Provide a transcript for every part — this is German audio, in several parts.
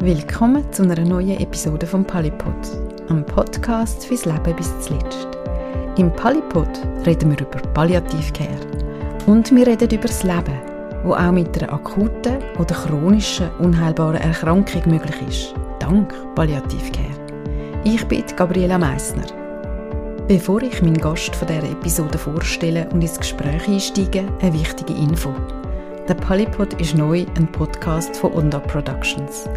Willkommen zu einer neuen Episode vom Palipod, einem Podcast fürs Leben bis zuletzt. Im Palipod reden wir über Palliativcare und wir reden über das Leben, wo auch mit einer akuten oder chronischen unheilbaren Erkrankung möglich ist, dank Palliativcare. Ich bin Gabriela Meissner. Bevor ich meinen Gast von dieser Episode vorstelle und ins Gespräch einsteige, eine wichtige Info. Der Polypod ist neu ein Podcast von Onda Productions.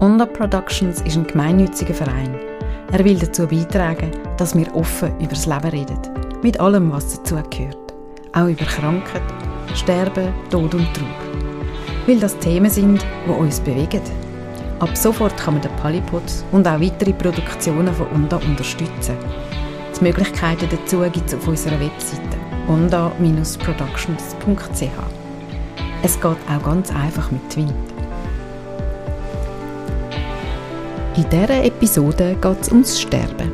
Onda Productions ist ein gemeinnütziger Verein. Er will dazu beitragen, dass wir offen über das Leben reden, mit allem, was dazugehört. Auch über Krankheit, Sterben, Tod und Trauer. Weil das Themen sind, die uns bewegen. Ab sofort kann man den Polypod und auch weitere Produktionen von Onda unterstützen. Die Möglichkeiten dazu gibt es auf unserer Webseite onda-productions.ch. Es geht auch ganz einfach mit Twint. In dieser Episode geht es ums Sterben.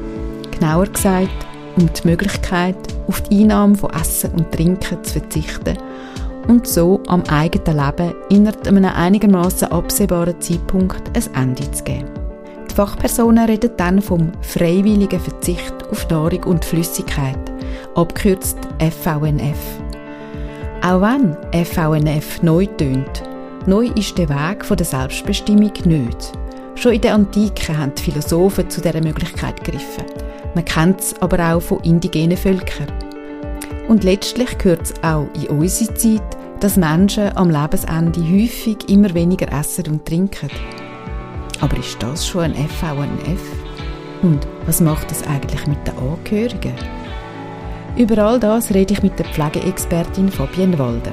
Genauer gesagt, um die Möglichkeit, auf die Einnahme von Essen und Trinken zu verzichten und so am eigenen Leben innerhalb einem einigermaßen absehbaren Zeitpunkt ein Ende zu geben. Die Fachpersonen reden dann vom freiwilligen Verzicht auf Nahrung und Flüssigkeit, abgekürzt FVNF. Auch wenn FVNF neu tönt, neu ist der Weg der Selbstbestimmung nicht. Schon in der Antike haben die Philosophen zu dieser Möglichkeit gegriffen. Man kennt es aber auch von indigenen Völkern. Und letztlich gehört es auch in unsere Zeit, dass Menschen am Lebensende häufig immer weniger essen und trinken. Aber ist das schon ein FVNF? Und was macht das eigentlich mit den Angehörigen? Über all das rede ich mit der Pflegeexpertin Fabienne Walder.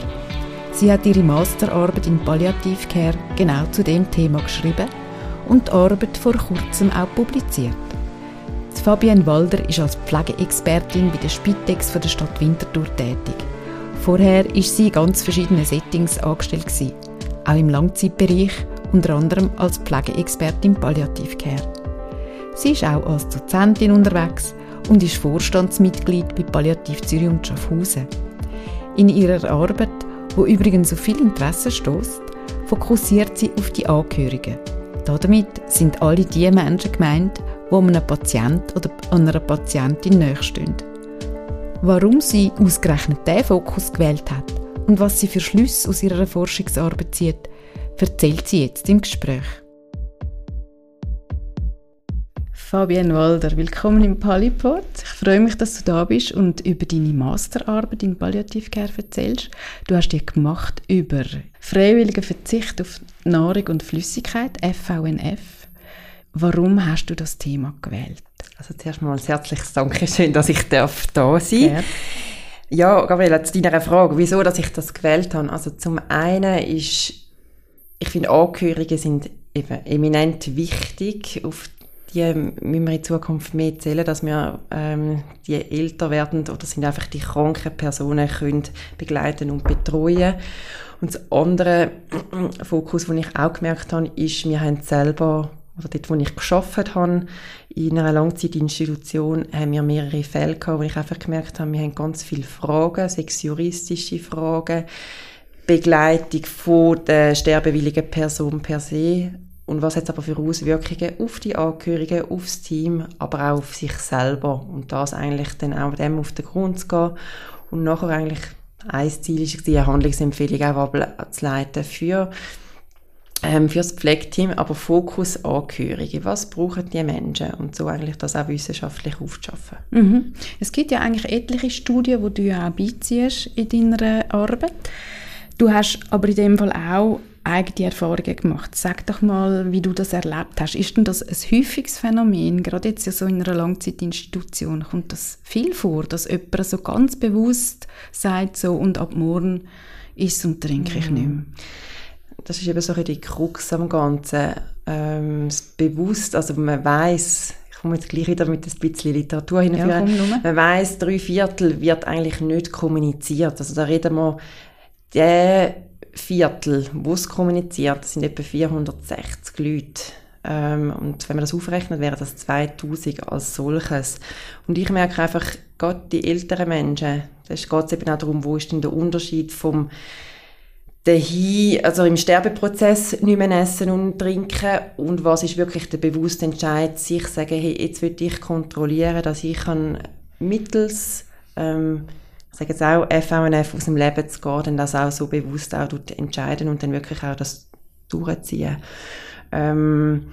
Sie hat ihre Masterarbeit in Palliativcare genau zu dem Thema geschrieben und die Arbeit vor kurzem auch publiziert. Fabienne Walder ist als Pflegeexpertin bei der Spitex von der Stadt Winterthur tätig. Vorher war sie in ganz verschiedenen Settings angestellt, auch im Langzeitbereich, unter anderem als Pflegeexpertin Palliativcare. Sie ist auch als Dozentin unterwegs und ist Vorstandsmitglied bei Palliativ Zürich und Schaffhausen. In ihrer Arbeit, wo übrigens auf viel Interesse stößt, fokussiert sie auf die Angehörigen. Damit sind alle die Menschen gemeint, die einem Patient oder einer Patientin nahestehen. Warum sie ausgerechnet diesen Fokus gewählt hat und was sie für Schlüsse aus ihrer Forschungsarbeit zieht, erzählt sie jetzt im Gespräch. Fabienne Walder, willkommen im Palipod. Ich freue mich, dass du da bist und über deine Masterarbeit in Palliativcare erzählst. Du hast die gemacht über freiwilligen Verzicht auf Nahrung und Flüssigkeit, FVNF. Warum hast du das Thema gewählt? Also zuerst mal ein herzliches Dankeschön, dass ich darf da sein darf. Ja, Gabriele, zu deiner Frage, wieso dass ich das gewählt habe. Also zum einen ist, ich finde, Angehörige sind eben eminent wichtig. Auf die müssen wir in Zukunft mehr zählen, dass wir ähm, die älter werden oder sind einfach die kranken Personen können begleiten und betreuen. Und das andere Fokus, den ich auch gemerkt habe, ist, wir haben selber oder dort, wo ich geschafft habe, in einer Langzeitinstitution, haben wir mehrere Fälle gehabt, wo ich einfach gemerkt habe, wir haben ganz viele Fragen, sechs juristische Fragen, Begleitung von der sterbewilligen Person per se, und was hat es aber für Auswirkungen auf die Angehörigen, aufs Team, aber auch auf sich selber. Und das eigentlich dann auch dem auf den Grund zu gehen. Und nachher eigentlich ein Ziel war, eine Handlungsempfehlung auch abzuleiten für, ähm, für das Pflegeteam, aber Fokus Angehörige. Was brauchen die Menschen? Und so eigentlich das auch wissenschaftlich aufzuschaffen. Mhm. Es gibt ja eigentlich etliche Studien, die du ja auch beiziehst in deiner Arbeit. Du hast aber in dem Fall auch eigene Erfahrungen gemacht. Sag doch mal, wie du das erlebt hast. Ist denn das ein häufiges Phänomen? Gerade jetzt ja so in einer Langzeitinstitution kommt das viel vor, dass jemand so ganz bewusst sagt so und ab morgen isst und trinke ich nicht mehr. Das ist eben so ein die Krux am Ganzen. Ähm, bewusst, also man weiß ich komme jetzt gleich wieder mit ein bisschen Literatur hinführen. Ja, man weiß, drei Viertel wird eigentlich nicht kommuniziert. Also da reden wir, der Viertel, wo es kommuniziert, sind etwa 460 Leute. Ähm, und wenn man das aufrechnet, wäre das 2000 als solches. Und ich merke einfach, gerade die älteren Menschen, da geht es eben auch darum, wo ist denn der Unterschied vom dahin, also im Sterbeprozess nicht mehr essen und trinken und was ist wirklich der bewusste Entscheid, sich sagen, hey, jetzt will ich kontrollieren, dass ich kann mittels ähm, sage jetzt auch FVNF aus dem Leben zu gehen, dann das auch so bewusst auch entscheiden und dann wirklich auch das durchziehen. Ähm,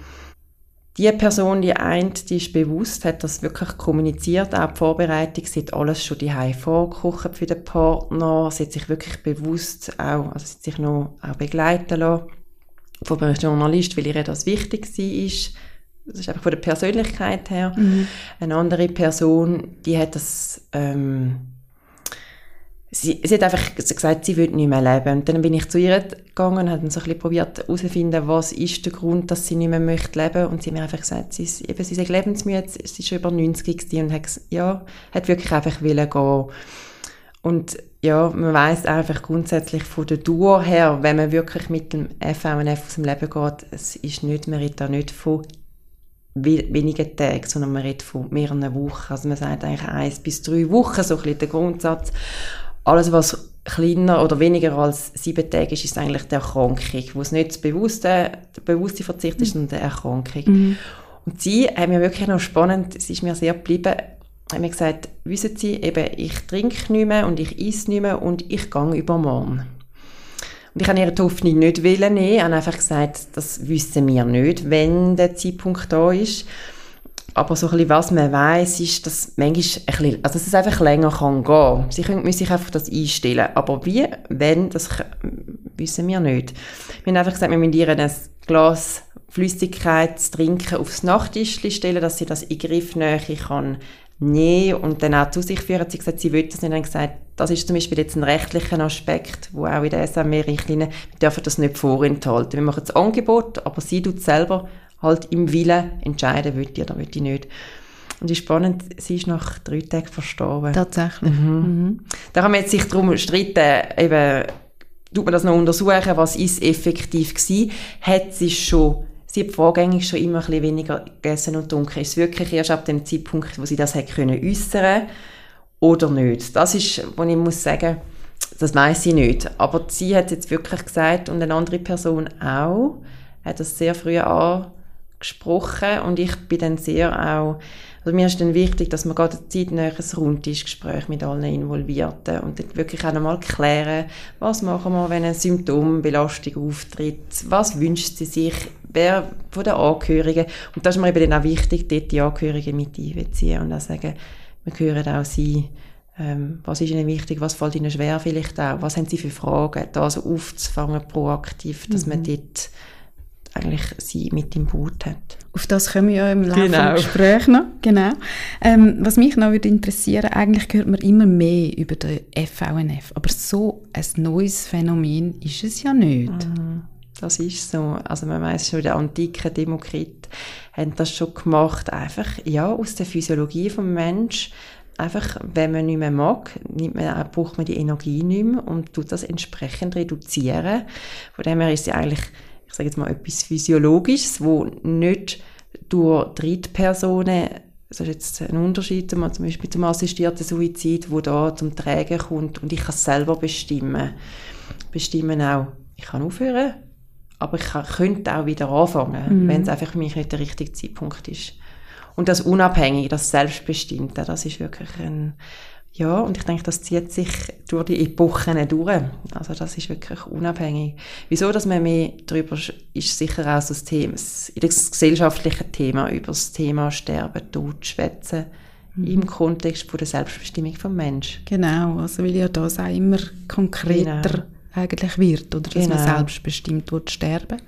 die Person, die eint, die ist bewusst, hat das wirklich kommuniziert, auch die Vorbereitung, sie hat alles schon die vorgekocht für den Partner, sie hat sich wirklich bewusst auch, also sie hat sich noch auch begleiten lassen von einem Journalist, weil ihr das wichtig war. Das ist einfach von der Persönlichkeit her. Mhm. Eine andere Person, die hat das ähm, sie, sie hat einfach gesagt, sie will nicht mehr leben. Und dann bin ich zu ihr gegangen und habe so ein bisschen probiert herauszufinden, was ist der Grund, dass sie nicht mehr möchte leben. Und sie hat mir einfach gesagt, sie, ist, eben, sie ist lebensmüde, sie ist schon über 90 und hat, ja, hat wirklich einfach wollen gehen. Und ja, man weiß einfach grundsätzlich von der Dauer her, wenn man wirklich mit dem FVNF aus dem Leben geht, es ist nicht, man redet da nicht von wenigen Tagen, sondern man redet von mehreren Wochen. Also man sagt eigentlich eins bis drei Wochen, so ein bisschen der Grundsatz alles, was kleiner oder weniger als sieben Tage ist, ist eigentlich die Erkrankung, wo es nicht das bewusste, der bewusste Verzicht ist, sondern die Erkrankung. Mhm. Und sie haben mir wirklich noch spannend, es ist mir sehr geblieben, haben mir gesagt, wissen Sie, eben, ich trinke nicht mehr und ich esse nicht mehr und ich gehe übermorgen. Und ich habe ihre Hoffnung nicht nehmen, ich habe einfach gesagt, das wissen wir nicht, wenn der Zeitpunkt da ist. Aber so ein bisschen, was man weiß, ist, dass manchmal ein bisschen, also dass es einfach länger kann gehen. Sie können, müssen sich einfach das einstellen. Aber wie, wenn, das wissen wir nicht. Wir haben einfach gesagt, wir müssen ihr ein Glas Flüssigkeit zu trinken aufs Nachttischchen stellen, dass sie das in Griffnähe kann nehmen und dann auch zu sich führen. Sie hat gesagt, sie will das nicht. Und gesagt, das ist zum Beispiel jetzt ein rechtlicher Aspekt, wo auch in der SME-Richtlinie, wir dürfen das nicht vorenthalten. Wir machen das Angebot, aber sie tut selber halt im Willen entscheiden, will ich oder will ich nicht. Und ist spannend, sie ist nach drei Tagen verstorben. Tatsächlich. Mhm. Mhm. Da kann man jetzt sich darum streiten, eben, tut man das noch untersuchen, was ist effektiv gewesen? Hat sie schon, sie hat vorgängig schon immer ein bisschen weniger gegessen und getrunken. Ist es wirklich erst ab dem Zeitpunkt, wo sie das hat können äußern oder nicht? Das ist, wo ich muss sagen, das weiß sie nicht. Aber sie hat jetzt wirklich gesagt und eine andere Person auch, hat das sehr früh an gesprochen und ich bin dann sehr auch, also mir ist dann wichtig, dass man gerade zeitnah ein Rundtischgespräch mit allen Involvierten und dann wirklich auch nochmal klären, was machen wir, wenn eine Symptombelastung auftritt, was wünscht sie sich, wer von den Angehörigen und das ist mir eben dann auch wichtig, dort die Angehörigen mit einbeziehen und auch sagen, wir hören auch sie, ähm, was ist Ihnen wichtig, was fällt Ihnen schwer vielleicht auch, was haben Sie für Fragen, da so aufzufangen proaktiv, dass mhm. man dort eigentlich sie mit im Boot hat. Auf das kommen wir ja im Laufe genau. des Gesprächs noch. Genau. Ähm, was mich noch würde interessieren, eigentlich hört man immer mehr über den FVNF, aber so ein neues Phänomen ist es ja nicht. Mhm. Das ist so. Also man weiß schon, der antike Demokrit haben das schon gemacht, einfach ja aus der Physiologie vom Mensch. Einfach, wenn man nicht mehr mag, nimmt man, braucht man die Energie nicht mehr und tut das entsprechend reduzieren. Von dem her ist es eigentlich ich sage jetzt mal, etwas Physiologisches, wo nicht durch Drittpersonen, das ist jetzt ein Unterschied zum, Beispiel zum assistierten Suizid, wo da zum Trägen kommt und ich kann es selber bestimmen. Bestimmen auch, ich kann aufhören, aber ich kann, könnte auch wieder anfangen, mhm. wenn es einfach für mich nicht der richtige Zeitpunkt ist. Und das Unabhängige, das Selbstbestimmte, das ist wirklich ein, ja, und ich denke, das zieht sich durch die Epochen durch. Also das ist wirklich unabhängig. Wieso, dass man mehr darüber ist sicher auch so das Thema, das gesellschaftliche Thema über das Thema Sterben, Tod, Schwätzen mhm. im Kontext von der Selbstbestimmung vom Menschen. Genau, also weil ja das auch immer konkreter genau. eigentlich wird, oder dass genau. man selbstbestimmt wird sterben.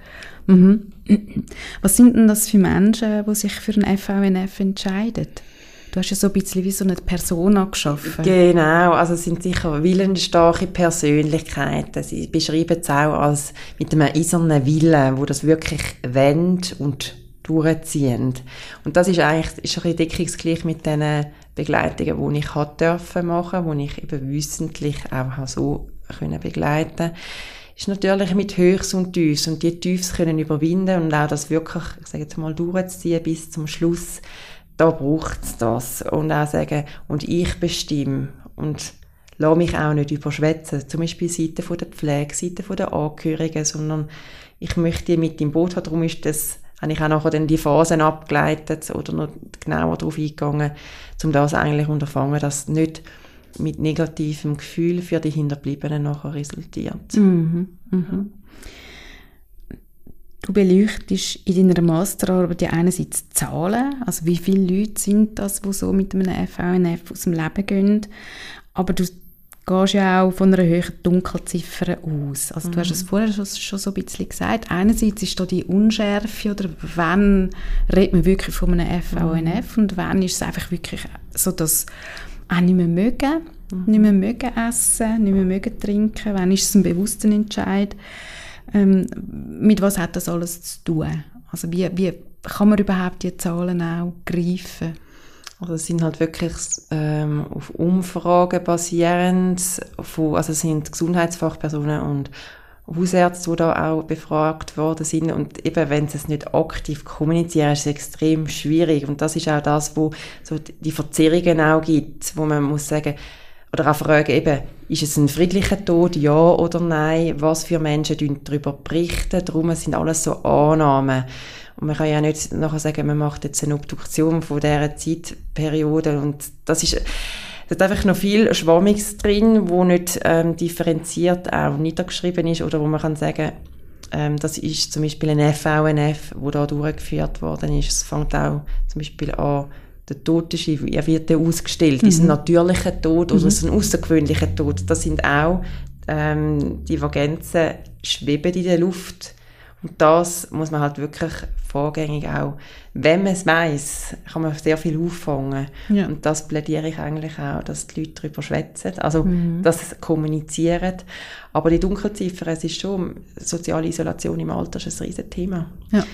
Mhm. Was sind denn das für Menschen, die sich für ein FVNF entscheiden? Du hast ja so ein bisschen wie so eine Persona geschaffen. Genau, also es sind sicher willensstarke Persönlichkeiten. Sie beschreiben es auch als mit einem eisernen Willen, wo das wirklich wendet und durchziehen. Und das ist eigentlich ist ein deckungsgleich mit den Begleitungen, die ich hat dürfen machen, die ich eben wissentlich auch so können begleiten ist natürlich mit Höchst und Tiefs und die Tiefs können überwinden und auch das wirklich, ich sage jetzt mal, durchziehen bis zum Schluss da braucht es das. Und auch sagen, und ich bestimme. Und lasse mich auch nicht überschwätzen. Zum Beispiel Seite von der Pflege, Seite von der Angehörigen, sondern ich möchte mit im Boot haben. Darum ist das, habe ich auch nachher dann die Phasen abgeleitet oder noch genauer darauf eingegangen, um das eigentlich unterfangen, dass nicht mit negativem Gefühl für die Hinterbliebenen nachher resultiert. Mhm. Mhm. Du beleuchtest in deiner Masterarbeit ja einerseits Zahlen, also wie viele Leute sind das, die so mit einem FVNF aus dem Leben gehen, aber du gehst ja auch von einer höheren Dunkelziffer aus. Also mhm. du hast es mhm. vorher schon, schon, so ein bisschen gesagt. Einerseits ist da die Unschärfe oder wann redet man wirklich von einem FVNF mhm. und wann ist es einfach wirklich so, dass auch nicht mehr mögen, mhm. nicht mehr mögen essen, nicht mehr mögen trinken, wann ist es ein bewusster Entscheid. Ähm, mit was hat das alles zu tun? Also wie, wie kann man überhaupt die Zahlen auch greifen? Also es sind halt wirklich ähm, auf Umfragen basierend, von, also es sind Gesundheitsfachpersonen und Hausärzte, die da auch befragt worden sind und eben, wenn sie es nicht aktiv kommunizieren, ist es extrem schwierig und das ist auch das, wo so die Verzerrungen auch gibt, wo man muss sagen, oder auch fragen eben, ist es ein friedlicher Tod, ja oder nein, was für Menschen darüber? Berichten, darum sind alles so Annahmen. Und man kann ja nicht nachher sagen, man macht jetzt eine Obduktion von dieser Zeitperiode. Und das ist, da ist einfach noch viel Schwammiges drin, wo nicht ähm, differenziert auch niedergeschrieben ist oder wo man kann sagen, ähm, das ist zum Beispiel ein FVNF, wo da durchgeführt worden ist. Es fängt auch zum Beispiel an, der Tod ist, er wird ja ausgestellt, mhm. ist ein natürlicher Tod oder mhm. ist ein außergewöhnlicher Tod. Das sind auch ähm, Divergenzen schweben in der Luft und das muss man halt wirklich vorgängig auch, wenn man es weiß, kann man sehr viel auffangen. Ja. Und das plädiere ich eigentlich auch, dass die Leute darüber schwätzen, also mhm. dass sie kommunizieren. Aber die Dunkelziffer, es ist schon, soziale Isolation im Alter ist ein riesen Thema. Ja.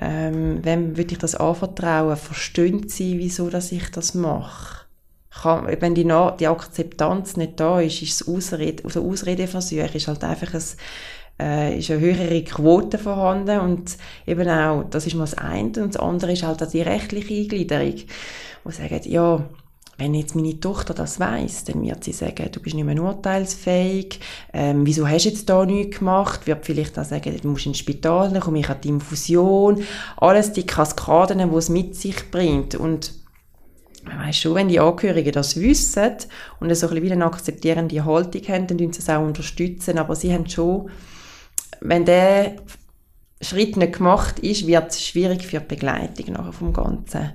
Ähm, wem würde ich das anvertrauen? Verstehen sie, wieso dass ich das mache? Kann, wenn die, die Akzeptanz nicht da ist, ist es Ausrede, also Ausredeversuch, ist halt einfach ein äh, ist eine höhere Quote vorhanden und eben auch, das ist mal das eine und das andere ist halt auch die rechtliche Eingliederung, wo sagen, ja, wenn jetzt meine Tochter das weiß, dann wird sie sagen, du bist nicht mehr urteilsfähig, ähm, wieso hast du jetzt da nichts gemacht, wird vielleicht auch sagen, du musst ins Spital, dann komme ich an die Infusion, alles die Kaskaden, die es mit sich bringt. Und man weiss schon, wenn die Angehörigen das wissen und so ein bisschen eine akzeptierende Haltung haben, dann sie es auch unterstützen, aber sie haben schon wenn der Schritt nicht gemacht ist, wird es schwierig für die Begleitung nachher vom Ganzen.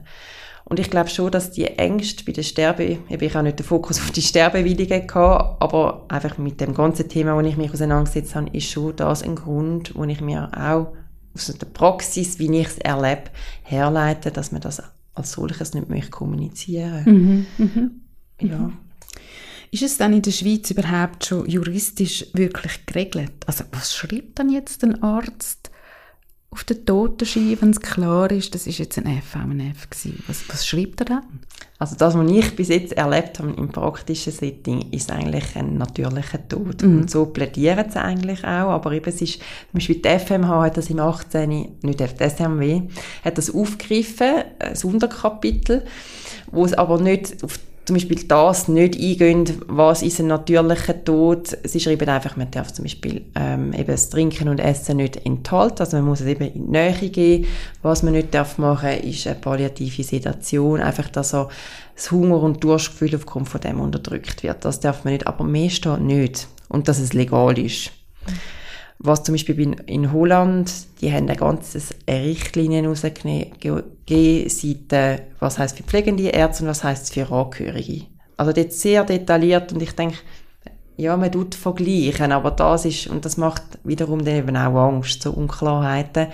Und ich glaube schon, dass die Ängste bei der Sterbe, ich habe nicht den Fokus auf die Sterbewilligen gehabt, aber einfach mit dem ganzen Thema, wo ich mich auseinandergesetzt habe, ist schon das ein Grund, wo ich mir auch aus der Praxis, wie ich es erlebe, herleite, dass man das als solches nicht möchte kommunizieren. Mhm, mh, ja. Ist es dann in der Schweiz überhaupt schon juristisch wirklich geregelt? Also was schreibt dann jetzt ein Arzt auf der Totenscheibe, wenn es klar ist, das ist jetzt ein FVNF gewesen? Was, was schreibt er dann? Also das, was ich bis jetzt erlebt habe im praktischen Setting, ist eigentlich ein natürlicher Tod. Mhm. Und so plädieren sie eigentlich auch, aber eben es ist, zum Beispiel die FMH hat das im 18., nicht die SMW, hat das aufgegriffen, ein Unterkapitel, wo es aber nicht auf zum Beispiel das nicht eingehen, was ist ein natürlicher Tod. Sie schreiben einfach, man darf zum Beispiel ähm, eben das Trinken und Essen nicht enthalten, also man muss es eben in die Nähe gehen. Was man nicht darf machen, ist eine palliative Sedation, einfach, dass so das Hunger- und Durstgefühl aufgrund von dem unterdrückt wird. Das darf man nicht, aber mehr steht nicht. Und dass es legal ist. Was zum Beispiel in Holland, die haben ein ganzes Richtlinien rausgegeben, Seite, was heißt für pflegende Ärzte und was heißt für Angehörige. Also dort sehr detailliert und ich denke, ja, man tut vergleichen, aber das ist, und das macht wiederum dann eben auch Angst, so Unklarheiten,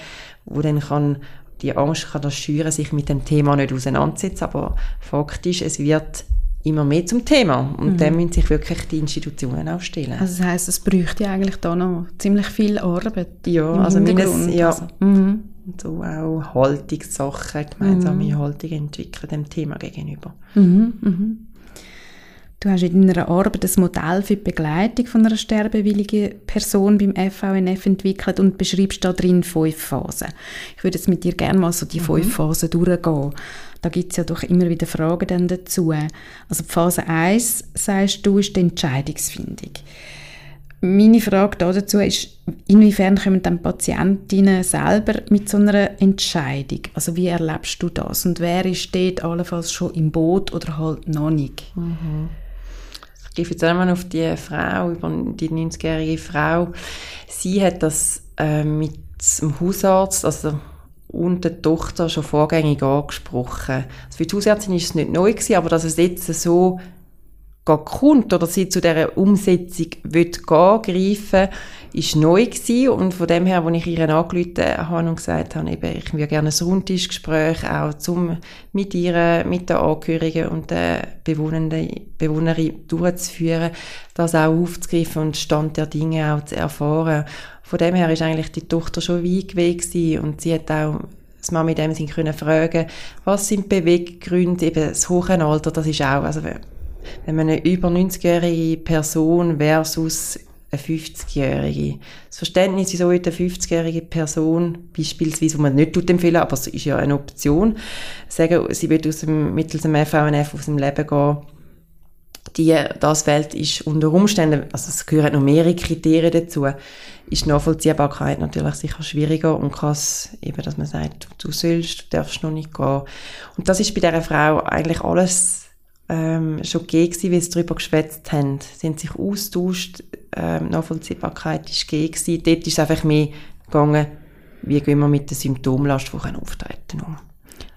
wo dann kann, die Angst kann das schüren, sich mit dem Thema nicht auseinandersetzen, aber faktisch, es wird immer mehr zum Thema. Und mhm. dann müssen sich wirklich die Institutionen auch stellen. Also das heisst, es bräuchte ja eigentlich da noch ziemlich viel Arbeit. Ja, also mindestens, ja. Also, mhm. So auch Haltungssachen, gemeinsame mhm. Haltung entwickeln dem Thema gegenüber. Mhm. Mhm. Du hast in deiner Arbeit das Modell für die Begleitung von einer sterbewilligen Person beim FVNF entwickelt und beschreibst da drin fünf Phasen. Ich würde jetzt mit dir gerne mal so die mhm. fünf Phasen durchgehen. Da gibt es ja doch immer wieder Fragen dann dazu. Also Phase 1, sagst du, ist die Entscheidungsfindung. Meine Frage dazu ist, inwiefern kommen dann Patientinnen selber mit so einer Entscheidung? Also wie erlebst du das? Und wer ist dort allenfalls schon im Boot oder halt noch nicht? Mhm. Ich gehe jetzt einmal auf die Frau, die 90-jährige Frau. Sie hat das äh, mit dem Hausarzt, also und der Tochter schon vorgängig angesprochen. Also für die Hausärztin ist es nicht neu gewesen, aber dass es jetzt so kommt oder sie zu dieser Umsetzung will greifen ist neu gewesen. Und von dem her, als ich ihr angerufen habe und gesagt habe, eben, ich würde gerne ein Rundtischgespräch auch zum, mit ihr, mit den Angehörigen und den Bewohnenden, Bewohnerin durchzuführen, das auch aufzugreifen und Stand der Dinge auch zu erfahren. Von dem her ist eigentlich die Tochter schon weit weg und sie hat auch das Mama in dem Sinn können fragen, was sind Beweggründe, eben das hohe Alter, das ist auch, also wenn man eine über 90-jährige Person versus eine 50-jährige. Das Verständnis, wieso eine 50-jährige Person, beispielsweise, wo man nicht empfehlen aber es ist ja eine Option, sagen, sie wird aus dem, mittels dem FVNF aus dem Leben gehen, die, das Welt ist unter Umständen, also es gehören noch mehrere Kriterien dazu, ist Nachvollziehbarkeit natürlich sicher schwieriger und kann es eben, dass man sagt, du sollst, du darfst noch nicht gehen. Und das ist bei dieser Frau eigentlich alles ähm, schon gegeben gewesen, wie sie darüber geschwätzt haben. Sie haben sich austauscht, ähm, Nachvollziehbarkeit ist gegeben. Dort ist es einfach mehr gegangen, wie gehen wir mit der Symptomlast, die auftreten um.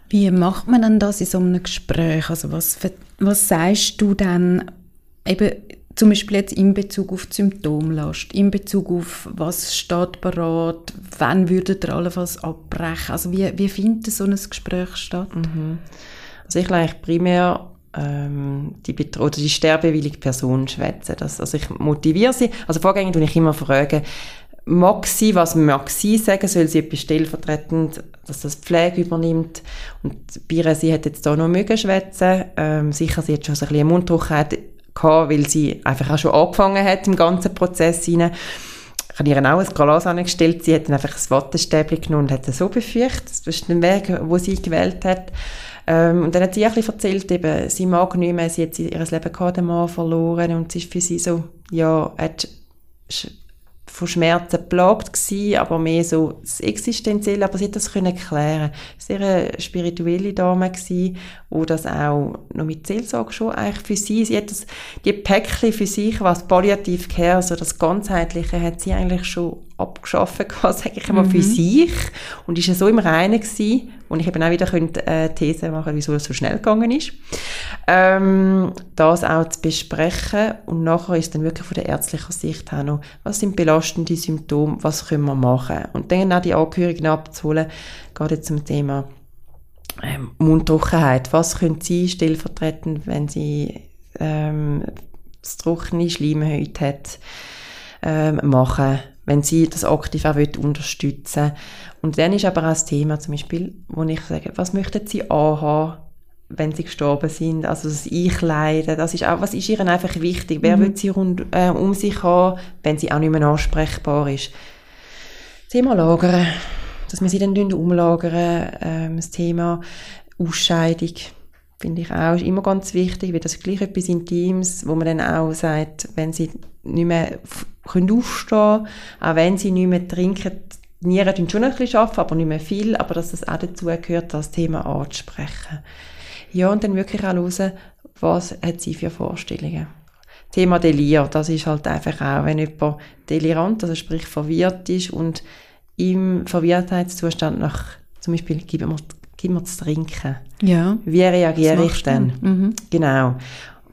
Wie macht man denn das in so einem Gespräch? Also was, was sagst du dann eben zum Beispiel jetzt in Bezug auf die Symptomlast, in Bezug auf was steht parat, wann würdet ihr allenfalls abbrechen? Also wie, wie findet so ein Gespräch statt? Mhm. Also ich eigentlich primär ähm, die oder die sterbewillige Person schwätzen. Das, also ich motiviere sie. Also vorgängig tue ich immer fragen, mag sie, was mag sie sagen, soll sie etwas stellvertretend, dass das Pflege übernimmt. Und bei sie hat jetzt da noch mögen schwätzen. Ähm, sicher, sie hat schon so ein bisschen Mundtrockenheit gehabt, weil sie einfach auch schon angefangen hat im ganzen Prozess hinein. Ich habe ihr auch ein Glas angestellt. Sie hat dann einfach ein Wattestäbchen genommen und hat es so befürchtet. Das ist der Weg, wo sie gewählt hat. Ähm, und dann hat sie ein bisschen erzählt, eben, sie mag nicht mehr, sie hat ihr Leben gehabt, den Mann verloren und es ist für sie so, ja, hat von Schmerzen geplagt gewesen, aber mehr so das Existenzielle, aber sie hat das können klären. Sehr eine spirituelle Dame gewesen, wo das auch noch mit Seelsorge schon eigentlich für sie, sie hat das, die Päckchen für sich, was Palliativ Care, also das Ganzheitliche, hat sie eigentlich schon abgeschafft gehabt, sage ich einmal, mhm. für sich und ist ja so im Reinen gewesen und ich eben auch wieder könnte, äh, These machen, wieso es so schnell gegangen ist. Ähm, das auch zu besprechen und nachher ist dann wirklich von der ärztlichen Sicht auch noch, was sind belastende Symptome, was können wir machen und dann auch die Angehörigen abzuholen, gerade zum Thema ähm, Mundtrockenheit. Was können Sie stellvertretend, wenn Sie ähm, das trockene Schleimhäute hat, ähm, machen wenn sie das aktiv auch unterstützen Und dann ist aber auch das Thema zum Beispiel, wo ich sage, was möchten sie anhaben, wenn sie gestorben sind, also das Einkleiden, das ist auch, was ist ihnen einfach wichtig, wer mhm. will sie rund, äh, um sich haben, wenn sie auch nicht mehr ansprechbar ist. Thema Lagern, dass wir sie dann umlagern, ähm, das Thema Ausscheidung, finde ich auch immer ganz wichtig, weil das ist gleich etwas Intimes, wo man dann auch sagt, wenn sie nicht mehr können aufstehen auch wenn sie nicht mehr trinken. Die Nieren tun schon ein bisschen arbeiten, aber nicht mehr viel, aber dass das auch dazu gehört, das Thema anzusprechen. Ja, und dann wirklich auch hören, was hat sie für Vorstellungen. Thema Delir, das ist halt einfach auch, wenn jemand delirant, also sprich verwirrt ist und im Verwirrtheitszustand nach, zum Beispiel, gib mir, gib mir zu trinken. Ja. Wie reagiere ich dann? Mhm. Genau.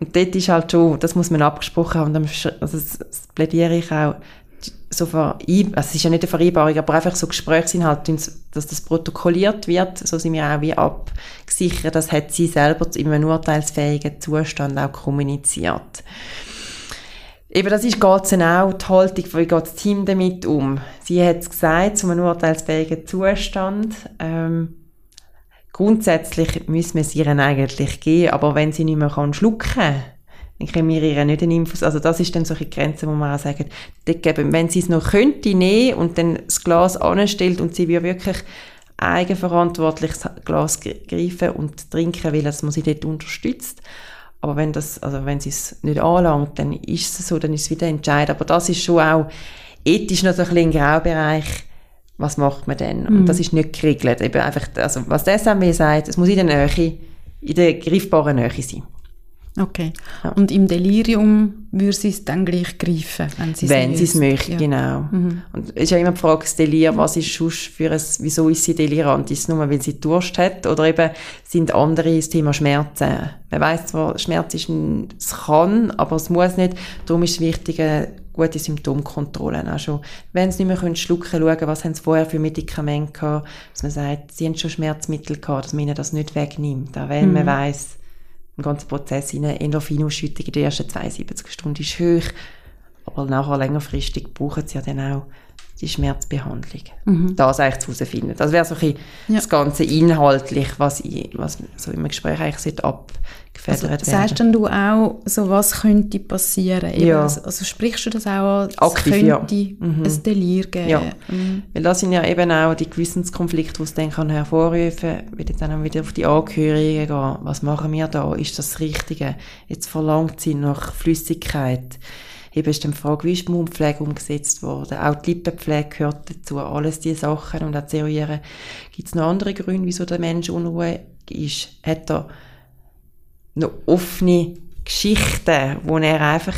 Und dort ist halt schon, das muss man abgesprochen haben, also das, das plädiere ich auch, so ver, also es ist ja nicht eine Vereinbarung, aber einfach so Gesprächsinhalt, dass das protokolliert wird, so sind wir auch wie abgesichert, das hat sie selber in einem urteilsfähigen Zustand auch kommuniziert. Eben, das ist geht's dann auch die Haltung, wie geht das Team damit um? Sie hat es gesagt, zu einem urteilsfähigen Zustand, ähm, grundsätzlich müssen wir es ihr eigentlich geben, aber wenn sie nicht mehr kann schlucken dann kriegen wir ihr nicht den Infos. Also das ist dann solche Grenze, wo man auch sagt, geben, wenn sie es noch könnte nehmen und dann das Glas anstellt und sie will wirklich eigenverantwortlich das Glas greifen und trinken will, dass man sie dort unterstützt. Aber wenn das, also wenn sie es nicht anlangt, dann ist es so, dann ist es wieder Entscheid. Aber das ist schon auch ethisch noch so ein bisschen ein Graubereich. Was macht man denn? Und mhm. das ist nicht geregelt. Eben einfach, also was der SMW sagt, es muss in der Nähe, in der griffbaren Nähe sein. Okay. Ja. Und im Delirium würde sie es dann gleich greifen, wenn sie es Wenn sie es möchte, ja. genau. Mhm. Und es ist ja immer die Frage, das Delir, was ist sonst für ein, wieso ist sie delirant? Ist es nur, weil sie Durst hat? Oder eben sind andere das Thema Schmerzen? Man weiss zwar, Schmerz ist ein, es kann, aber es muss nicht. Darum ist es wichtig, eine gute Symptomkontrolle. Also, wenn sie nicht mehr können schlucken schauen, was haben sie vorher für Medikamente gehabt, dass man sagt, sie haben schon Schmerzmittel gehabt, dass man ihnen das nicht wegnimmt. Auch wenn mhm. man weiss, im ganzen Prozess in Endorphinausschüttung in den ersten 72 Stunden ist hoch, aber nachher längerfristig brauchen sie ja dann auch die Schmerzbehandlung. Mhm. Das eigentlich zu herausfinden. Das wäre so ein ja. das Ganze inhaltlich, was, ich, was so im Gespräch eigentlich abgefedert also, werden. Sagst denn du auch, so was könnte passieren? Eben, ja. also, also, sprichst du das auch an, es Aktiv, könnte ja. mhm. ein Delir geben? Ja, mhm. weil das sind ja eben auch die Gewissenskonflikte, die es dann kann hervorrufen kann. Ich will dann wieder auf die Angehörigen gehen. Was machen wir da? Ist das das Richtige? Jetzt verlangt sie nach Flüssigkeit eben ist dann die Frage, wie ist die Mundpflege umgesetzt worden? Auch die Lippenpflege gehört dazu, alles diese Sachen und auch zu. Gibt es noch andere Gründe, wieso der Mensch unruhig ist? Hat er noch offene Geschichten, wo er einfach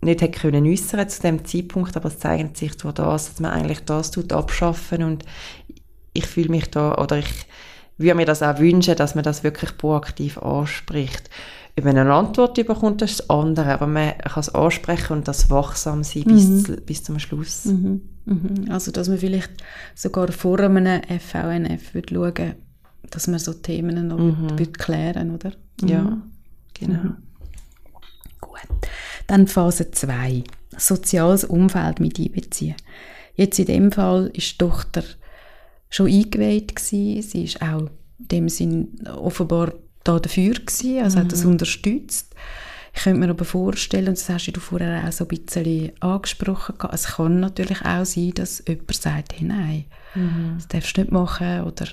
nicht hätte können äußern zu dem Zeitpunkt, aber es zeigt sich durch das, dass man eigentlich das tut, abschaffen und ich fühle mich da, oder ich würde mir das auch wünschen, dass man das wirklich proaktiv anspricht. Wenn man eine Antwort bekommt, das ist das andere, aber man kann es ansprechen und das wachsam sein bis, mhm. bis zum Schluss. Mhm. Mhm. Also, dass man vielleicht sogar vor einem FVNF würde schauen, dass man so Themen noch mhm. wird, wird klären, oder? Ja, mhm. genau. Mhm. Gut. Dann Phase 2. Soziales Umfeld mit einbeziehen. Jetzt in dem Fall ist die Tochter schon eingeweiht gewesen. Sie ist auch in dem Sinn offenbar da dafür gewesen, also mhm. hat das mhm. unterstützt. Ich könnte mir aber vorstellen, und das hast du vorher auch so ein bisschen angesprochen, es kann natürlich auch sein, dass jemand sagt, hey, nein, mhm. das darfst du nicht machen oder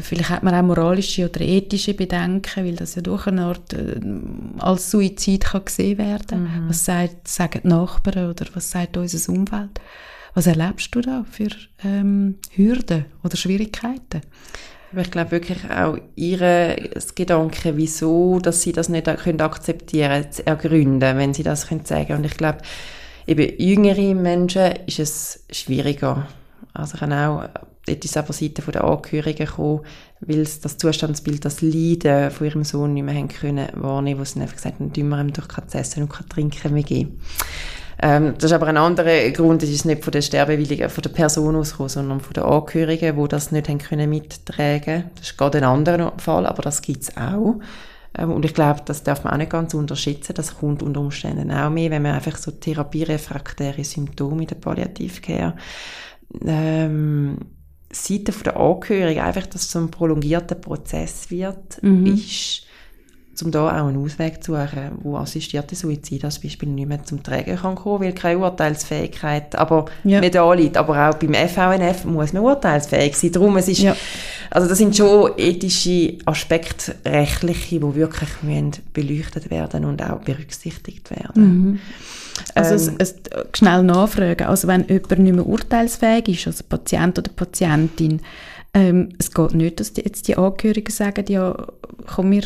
vielleicht hat man auch moralische oder ethische Bedenken, weil das ja durch eine Art äh, als Suizid kann gesehen werden. Mhm. Was sagt, sagen die Nachbarn oder was sagt unser Umfeld? Was erlebst du da für ähm, Hürden oder Schwierigkeiten? Aber ich glaube wirklich auch ihre Gedanken, wieso, dass sie das nicht können akzeptieren, zu ergründen, wenn sie das können sagen. Und ich glaube, eben jüngere Menschen ist es schwieriger. Also ich habe auch, dort ist aber Seite der Angehörigen gekommen, weil das Zustandsbild, das Leiden von ihrem Sohn nicht mehr haben können wahrnehmen, wo sie einfach gesagt haben, ihm doch kein Essen und kein Trinken mehr geben. Ähm, das ist aber ein anderer Grund, das ist nicht von der Sterbewilligen, von der Person ausgekommen, sondern von den Angehörigen, die das nicht haben können mittragen. Das ist gerade ein anderer Fall, aber das gibt's auch. Ähm, und ich glaube, das darf man auch nicht ganz unterschätzen. Das kommt unter Umständen auch mehr, wenn man einfach so therapierefraktäre Symptome in der Palliativcare ähm, Seite von der Angehörigen einfach, dass es so ein prolongierter Prozess wird, mhm. ist um da auch einen Ausweg zu suchen, wo assistierte Suizid als Beispiel nicht mehr zum Tragen kann kommen, weil keine Urteilsfähigkeit aber ja. nicht anliegt. Aber auch beim FVNF muss man urteilsfähig sein. Darum, es ist, ja. also das sind schon ethische Aspekte, rechtliche, die wirklich müssen beleuchtet werden und auch berücksichtigt werden. Mhm. Also ähm, es, es, schnell nachfragen, also wenn jemand nicht mehr urteilsfähig ist, also Patient oder Patientin, ähm, es geht nicht, dass die, jetzt die Angehörigen sagen, ja, komm, wir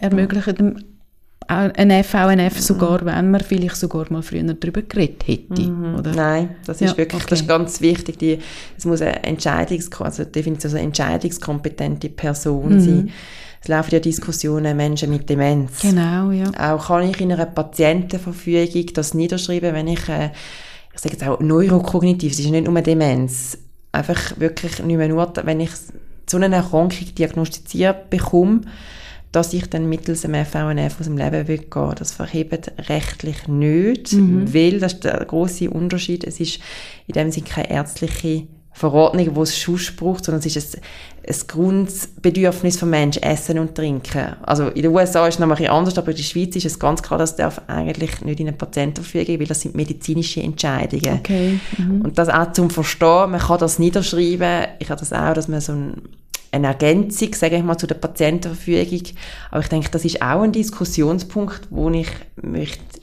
ermöglichen ein FVNF sogar, wenn man vielleicht sogar mal früher darüber geredet hätte, mhm. oder? Nein, das ist ja, wirklich, okay. das ist ganz wichtig. Die, es muss eine Entscheidungs, also definitiv eine entscheidungskompetente Person mhm. sein. Es laufen ja Diskussionen Menschen mit Demenz. Genau, ja. Auch kann ich in einer Patientenverfügung das niederschreiben, wenn ich, äh, ich sage jetzt auch neurokognitiv, es ist nicht nur Demenz, einfach wirklich nicht mehr nur, wenn ich so eine Erkrankung diagnostiziert bekomme, dass ich dann mittels einem FVNF aus dem Leben will gehen. Das verhebt rechtlich nicht, mhm. weil, das ist der grosse Unterschied, es ist in dem Sinne keine ärztliche Verordnung, wo es Schuss braucht, sondern es ist ein, ein Grundbedürfnis von Menschen, Essen und Trinken. Also in den USA ist es noch ein bisschen anders, aber in der Schweiz ist es ganz klar, das darf eigentlich nicht in eine Patientenverfügung, weil das sind medizinische Entscheidungen. Okay. Mhm. Und das auch zum Verstehen, man kann das niederschreiben, ich habe das auch, dass man so ein eine Ergänzung, sage ich mal, zu der Patientenverfügung. Aber ich denke, das ist auch ein Diskussionspunkt, wo ich möchte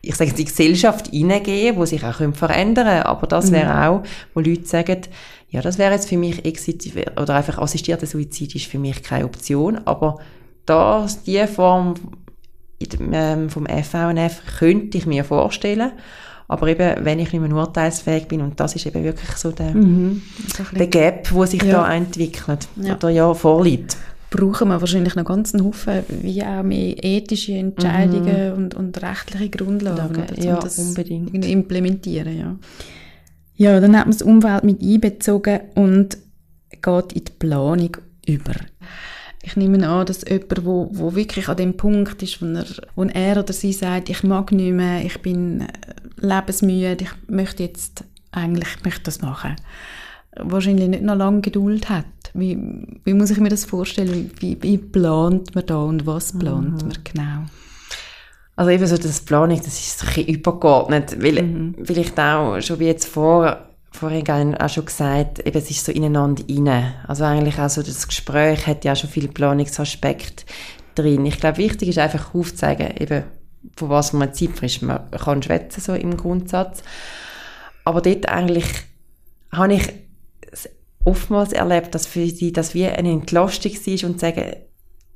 ich sage die Gesellschaft hineingehen, wo sich auch verändern können. Aber das wäre mhm. auch, wo Leute sagen, ja, das wäre jetzt für mich Exit oder einfach assistierter Suizid ist für mich keine Option. Aber das, die Form ähm, vom FVNF könnte ich mir vorstellen. Aber eben, wenn ich nicht mehr urteilsfähig bin, und das ist eben wirklich so der, mhm. der Gap, wo sich ja. da entwickelt ja. oder ja vorliegt brauchen wir wahrscheinlich noch ganz einen Haufen, wie auch mehr ethische Entscheidungen mhm. und, und rechtliche Grundlagen, oder, um ja, das unbedingt. implementieren. Ja. ja, dann hat man das Umfeld mit einbezogen und geht in die Planung über. Ich nehme an, dass jemand, wo, wo wirklich an dem Punkt ist, wo er, wo er oder sie sagt, ich mag nicht mehr, ich bin äh, lebensmüde, ich möchte jetzt eigentlich ich möchte das machen, wahrscheinlich nicht noch lange Geduld hat wie, wie muss ich mir das vorstellen? Wie, wie plant man da und was plant mhm. man genau? Also eben so das Planung, das ist ein bisschen übergeordnet, weil mhm. vielleicht auch, schon wie jetzt vor, vorhin auch schon gesagt, eben es ist so ineinander rein. Also eigentlich auch so das Gespräch hat ja auch schon viele Planungsaspekte drin. Ich glaube, wichtig ist einfach aufzuzeigen, eben, von was man zeitfrisch man kann schwätzen, so im Grundsatz. Aber dort eigentlich habe ich oftmals erlebt, dass für sie das wie eine Entlastung ist und sagen,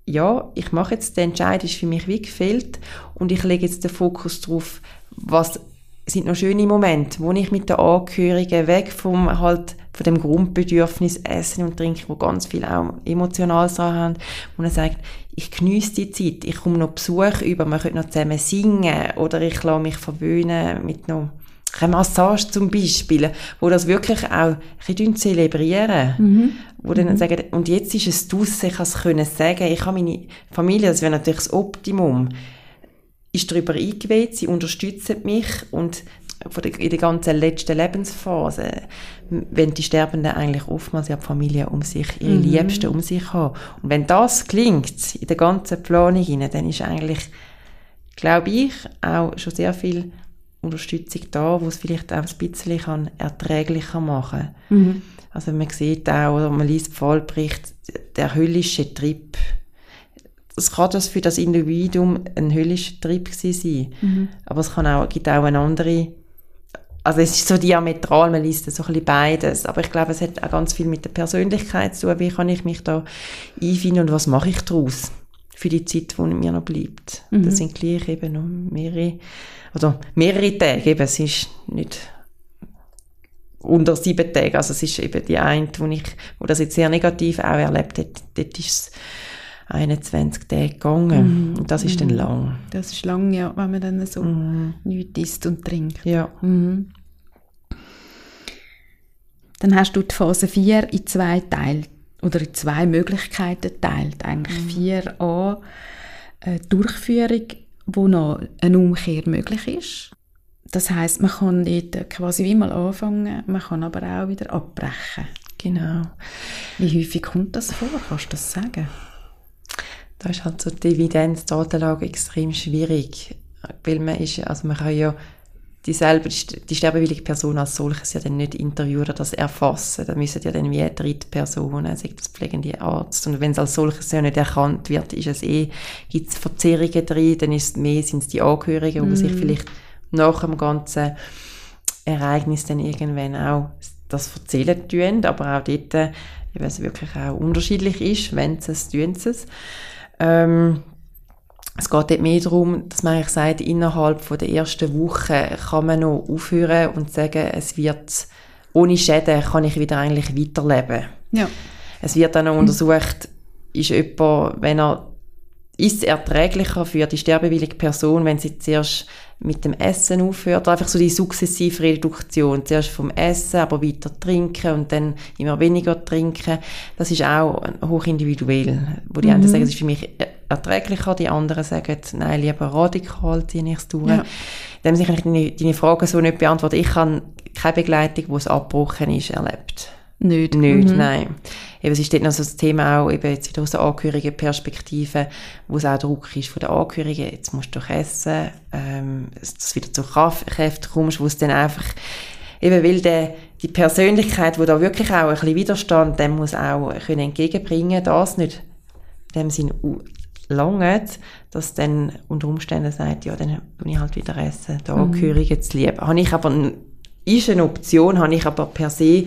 ja, ich mache jetzt den Entscheid, ist für mich wie gefehlt und ich lege jetzt den Fokus darauf, was sind noch schöne Momente, wo ich mit den Angehörigen weg vom halt von dem Grundbedürfnis Essen und Trinken, wo ganz viel auch emotional Sachen haben, wo er sagt, ich genieße die Zeit, ich komme noch Besuch über, wir können noch zusammen singen oder ich lasse mich verwöhnen mit noch eine Massage zum Beispiel, wo das wirklich auch ein bisschen zelebrieren, mhm. wo dann mhm. sagen, und jetzt ist es draussen, ich kann es können sagen, ich habe meine Familie, das wäre natürlich das Optimum, ist darüber eingeweiht, sie unterstützen mich und in der ganzen letzten Lebensphase, wenn die Sterbenden eigentlich oftmals ja die Familie um sich, ihre mhm. Liebsten um sich haben. Und wenn das gelingt, in der ganzen Planung hinein, dann ist eigentlich, glaube ich, auch schon sehr viel Unterstützung da, wo es vielleicht auch ein bisschen kann erträglicher machen kann. Mhm. Also man sieht auch, oder man liest Fallbericht, der höllische Trip. Es kann das für das Individuum ein höllischer Trip sein, mhm. aber es kann auch, gibt auch eine andere, also es ist so diametral, man liest so ein bisschen beides, aber ich glaube, es hat auch ganz viel mit der Persönlichkeit zu tun, wie kann ich mich da einfinden und was mache ich daraus für die Zeit, die mir noch bleibt. Mhm. Das sind gleich eben noch mehrere oder mehrere Tage, eben, es ist nicht unter sieben Tage, also es ist eben die eine, wo ich, wo das jetzt sehr negativ auch erlebt hat, dort ist es 21 Tage gegangen. Mm. Und das ist mm. dann mhm. lang. Das ist lang, ja, wenn man dann so mm. nichts isst und trinkt. Ja. Mhm. Dann hast du die Phase 4 in zwei Teile oder in zwei Möglichkeiten geteilt. Eigentlich mhm. 4a äh, Durchführung wo noch eine Umkehr möglich ist. Das heißt, man kann dort quasi wie mal anfangen, man kann aber auch wieder abbrechen. Genau. Wie häufig kommt das vor? Kannst du das sagen? Da ist halt so die Evidenz-Datenlage extrem schwierig, weil man ist, also man kann ja die selber, die sterbewillige Person als solches ja dann nicht interviewen oder das erfassen. Da müssen ja dann wie eine Drittpersonen, sagt das pflegende Arzt. Und wenn es als solches ja nicht erkannt wird, ist es eh, gibt es Verzerrungen drin, dann ist es mehr, sind es die Angehörigen, die sich mhm. vielleicht nach dem ganzen Ereignis dann irgendwann auch das erzählen tun, aber auch dort, weil es wirklich auch unterschiedlich ist, wenn sie es, tun sie es. Ähm, es geht dort mehr darum, dass man eigentlich sagt, innerhalb von der ersten Woche kann man noch aufhören und sagen, es wird, ohne Schäden kann ich wieder eigentlich weiterleben. Ja. Es wird dann noch untersucht, ist jemand, wenn er, ist es erträglicher für die sterbewillige Person, wenn sie zuerst mit dem Essen aufhört, einfach so die sukzessive Reduktion, zuerst vom Essen, aber weiter trinken und dann immer weniger trinken, das ist auch hochindividuell, wo die mhm. einen sagen, es ist für mich erträglicher, die anderen sagen, nein, lieber radikal ziehe ich es durch. Ja. Dem sich deine, deine Frage so nicht beantworten. Ich kann keine Begleitung, wo es abgebrochen ist, erlebt. Nicht? Nicht, mhm. nein. Eben, es ist dort noch so das Thema auch, eben jetzt wieder aus der Angehörigenperspektive, wo es auch Druck ist von den Angehörigen, jetzt musst du doch essen, ähm, dass du wieder zu Kräften kommst, wo es dann einfach, eben weil der, die Persönlichkeit, die da wirklich auch ein bisschen Widerstand, dem muss auch können entgegenbringen, das nicht in dem Sinn lange, dass dann unter Umständen sagt, ja, dann tue ich halt wieder essen, die Angehörigen mhm. zu lieb. Habe ich aber, ist eine Option, habe ich aber per se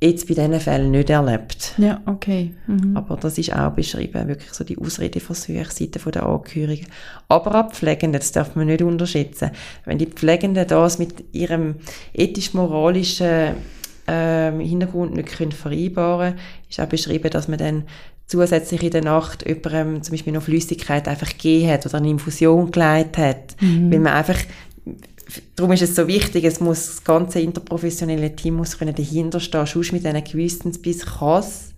jetzt bei diesen Fällen nicht erlebt. Ja, okay. Mhm. Aber das ist auch beschrieben, wirklich so die Ausredeversuche Seite der Angehörigen. Aber auch Pflegenden, das darf man nicht unterschätzen. Wenn die Pflegenden das mit ihrem ethisch-moralischen ähm, Hintergrund nicht können vereinbaren können, ist auch beschrieben, dass man dann zusätzlich in der Nacht jemandem zum Beispiel noch Flüssigkeit einfach gegeben hat oder eine Infusion geleitet hat, mhm. weil man einfach darum ist es so wichtig, es muss das ganze interprofessionelle Team muss können dahinter stehen, sonst mit diesen Gewissensbiss kann es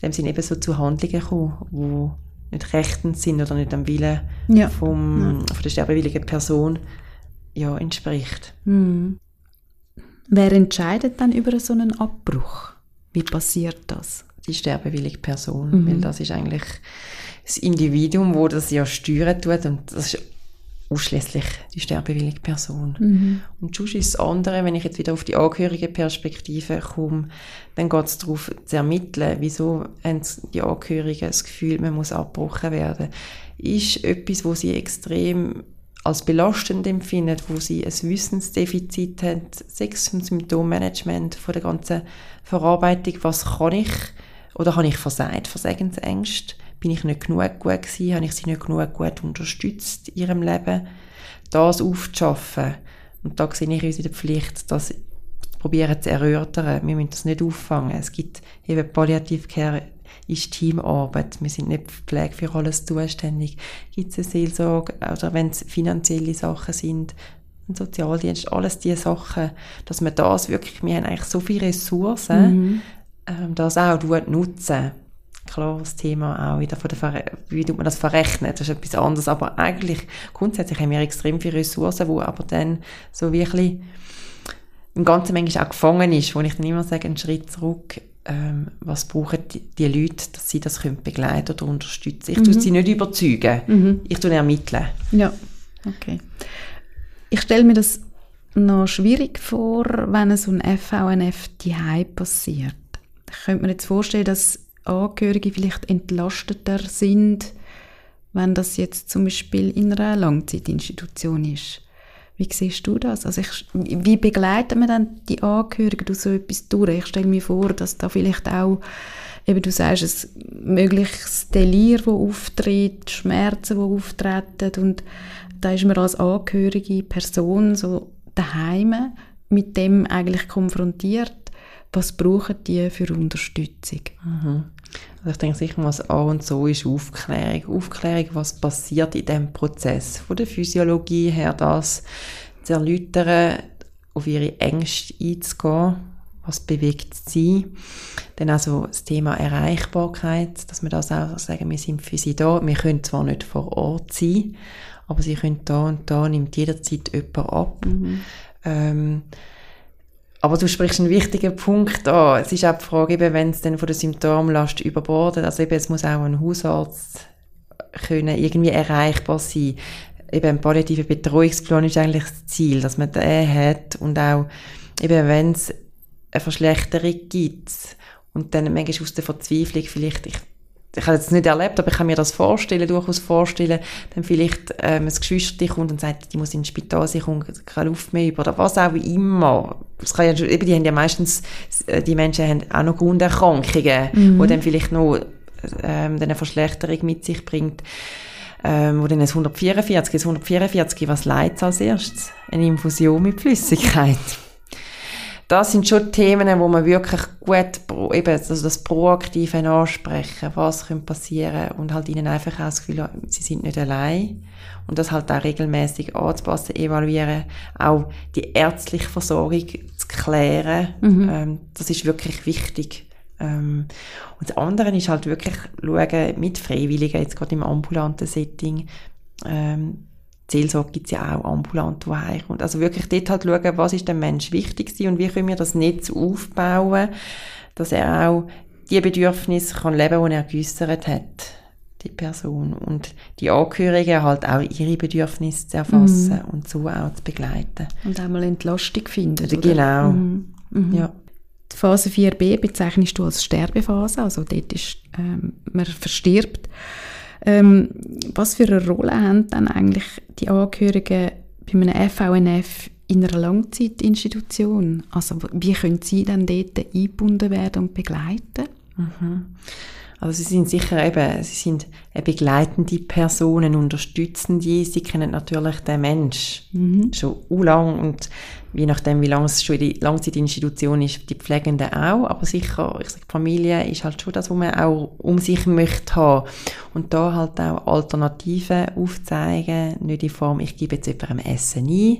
in dem Sinne eben so zu Handlungen kommen, die nicht rechtens sind oder nicht am Willen ja. vom, ja. von der sterbewilligen Person ja, entspricht. Mhm. Wer entscheidet dann über so einen Abbruch? Wie passiert das? Die sterbewillige Person, mhm. weil das ist eigentlich das Individuum, wo das ja steuern tut und das ist ausschließlich die sterbewillige Person. Mhm. Und sonst ist das andere, wenn ich jetzt wieder auf die angehörige Perspektive komme, dann geht es darauf zu ermitteln, wieso haben die Angehörigen das Gefühl, man muss abgebrochen werden. Ist etwas, wo sie extrem als belastend empfinden, wo sie ein Wissensdefizit haben, Sex- und Symptommanagement von der ganzen Verarbeitung, was kann ich oder habe ich versagt, Versagensängste, bin ich nicht genug gut gewesen, habe ich sie nicht genug gut unterstützt in ihrem Leben, das aufzuschaffen. Und da sehe ich uns in der Pflicht, das probieren zu erörtern. Wir müssen das nicht auffangen. Es gibt eben Palliativcare ist Teamarbeit. Wir sind nicht Pflege für alles zuständig. Gibt es eine Seelsorge oder wenn es finanzielle Sachen sind, ein Sozialdienst, alles diese Sachen, dass man das wirklich, wir haben eigentlich so viele Ressourcen, mhm. ähm, das auch nutzen klar das Thema auch wieder von der Ver wie tut man das verrechnen, das ist etwas anderes, aber eigentlich grundsätzlich haben wir extrem viele Ressourcen, wo aber dann so wirklich im Ganzen manchmal auch gefangen ist, wo ich dann immer sage, einen Schritt zurück, ähm, was brauchen die, die, Leute, dass sie das können begleiten oder unterstützen. Ich mhm. tue sie nicht überzeugen, mhm. ich tue ermitteln. Ja, okay. Ich stelle mir das noch schwierig vor, wenn so ein FVNF die passiert. Ich könnte mir jetzt vorstellen, dass Angehörige vielleicht entlasteter sind, wenn das jetzt zum Beispiel in einer Langzeitinstitution ist. Wie siehst du das? Also ich, wie begleiten wir dann die Angehörigen durch so etwas durch? Ich stelle mir vor, dass da vielleicht auch, eben du sagst, ein mögliches Delir, das auftritt, Schmerzen, die auftreten und da ist man als angehörige Person so daheim mit dem eigentlich konfrontiert was brauchen die für Unterstützung? Mhm. Also ich denke sicher, was A und so ist Aufklärung. Aufklärung, was passiert in diesem Prozess. Von der Physiologie her, das zu erläutern, auf ihre Ängste einzugehen, was bewegt sie. Dann also das Thema Erreichbarkeit, dass wir das auch sagen, wir sind für sie da. Wir können zwar nicht vor Ort sein, aber sie können da und da, nimmt jederzeit jemand ab. Mhm. Ähm, aber du sprichst einen wichtigen Punkt an. Es ist auch die Frage, eben, wenn es dann von der Symptomlast überbordet, also eben, es muss auch ein Hausarzt können irgendwie erreichbar sein. Eben ein palliativer Betreuungsplan ist eigentlich das Ziel, dass man den hat und auch eben, wenn es eine Verschlechterung gibt und dann manchmal aus der Verzweiflung vielleicht, ich ich habe es nicht erlebt, aber ich kann mir das vorstellen, durchaus vorstellen, dann vielleicht ähm, ein Geschwister kommt und sagt, die muss ins Spital, sie kommt keine Luft mehr über oder was auch immer. Das kann ja, eben, die haben ja meistens, äh, die Menschen haben auch noch Grunderkrankungen, mhm. wo dann vielleicht noch ähm, eine Verschlechterung mit sich bringt. Ähm, wo dann ein 144, das 144, was leidet als erstes? Eine Infusion mit Flüssigkeit das sind schon Themen, wo man wirklich gut eben also das Proaktive ansprechen, was könnte passieren und halt ihnen einfach auch das Gefühl haben, sie sind nicht allein und das halt auch regelmäßig anzupassen, evaluieren, auch die ärztliche Versorgung zu klären, mhm. ähm, das ist wirklich wichtig. Ähm, und das andere ist halt wirklich schauen, mit Freiwilligen, jetzt gerade im ambulanten Setting, ähm, Seelsorge gibt es ja auch ambulant, wo herkommt. Also wirklich dort halt schauen, was ist dem Mensch wichtig und wie können wir das Netz aufbauen, dass er auch die Bedürfnisse kann leben, die er geäussert hat, die Person. Und die Angehörigen halt auch ihre Bedürfnisse zu erfassen mhm. und so auch zu begleiten. Und auch mal Entlastung finden, oder? Genau. Mhm. Mhm. Ja. Die Phase 4b bezeichnest du als Sterbephase, also dort ist, ähm, man verstirbt. Ähm, was für eine Rolle haben dann eigentlich die Angehörigen bei einem FVNF in einer Langzeitinstitution? Also wie können sie dann dort eingebunden werden und begleiten? Mhm. Also sie sind sicher eben, sie sind begleitende Personen, unterstützende, sie kennen natürlich den Mensch mhm. schon lang und je nachdem, wie lange es schon der Langzeitinstitution ist, die Pflegenden auch, aber sicher, ich sage, Familie ist halt schon das, was man auch um sich möchte haben. Und da halt auch Alternativen aufzeigen, nicht in Form, ich gebe jetzt jemandem Essen ein,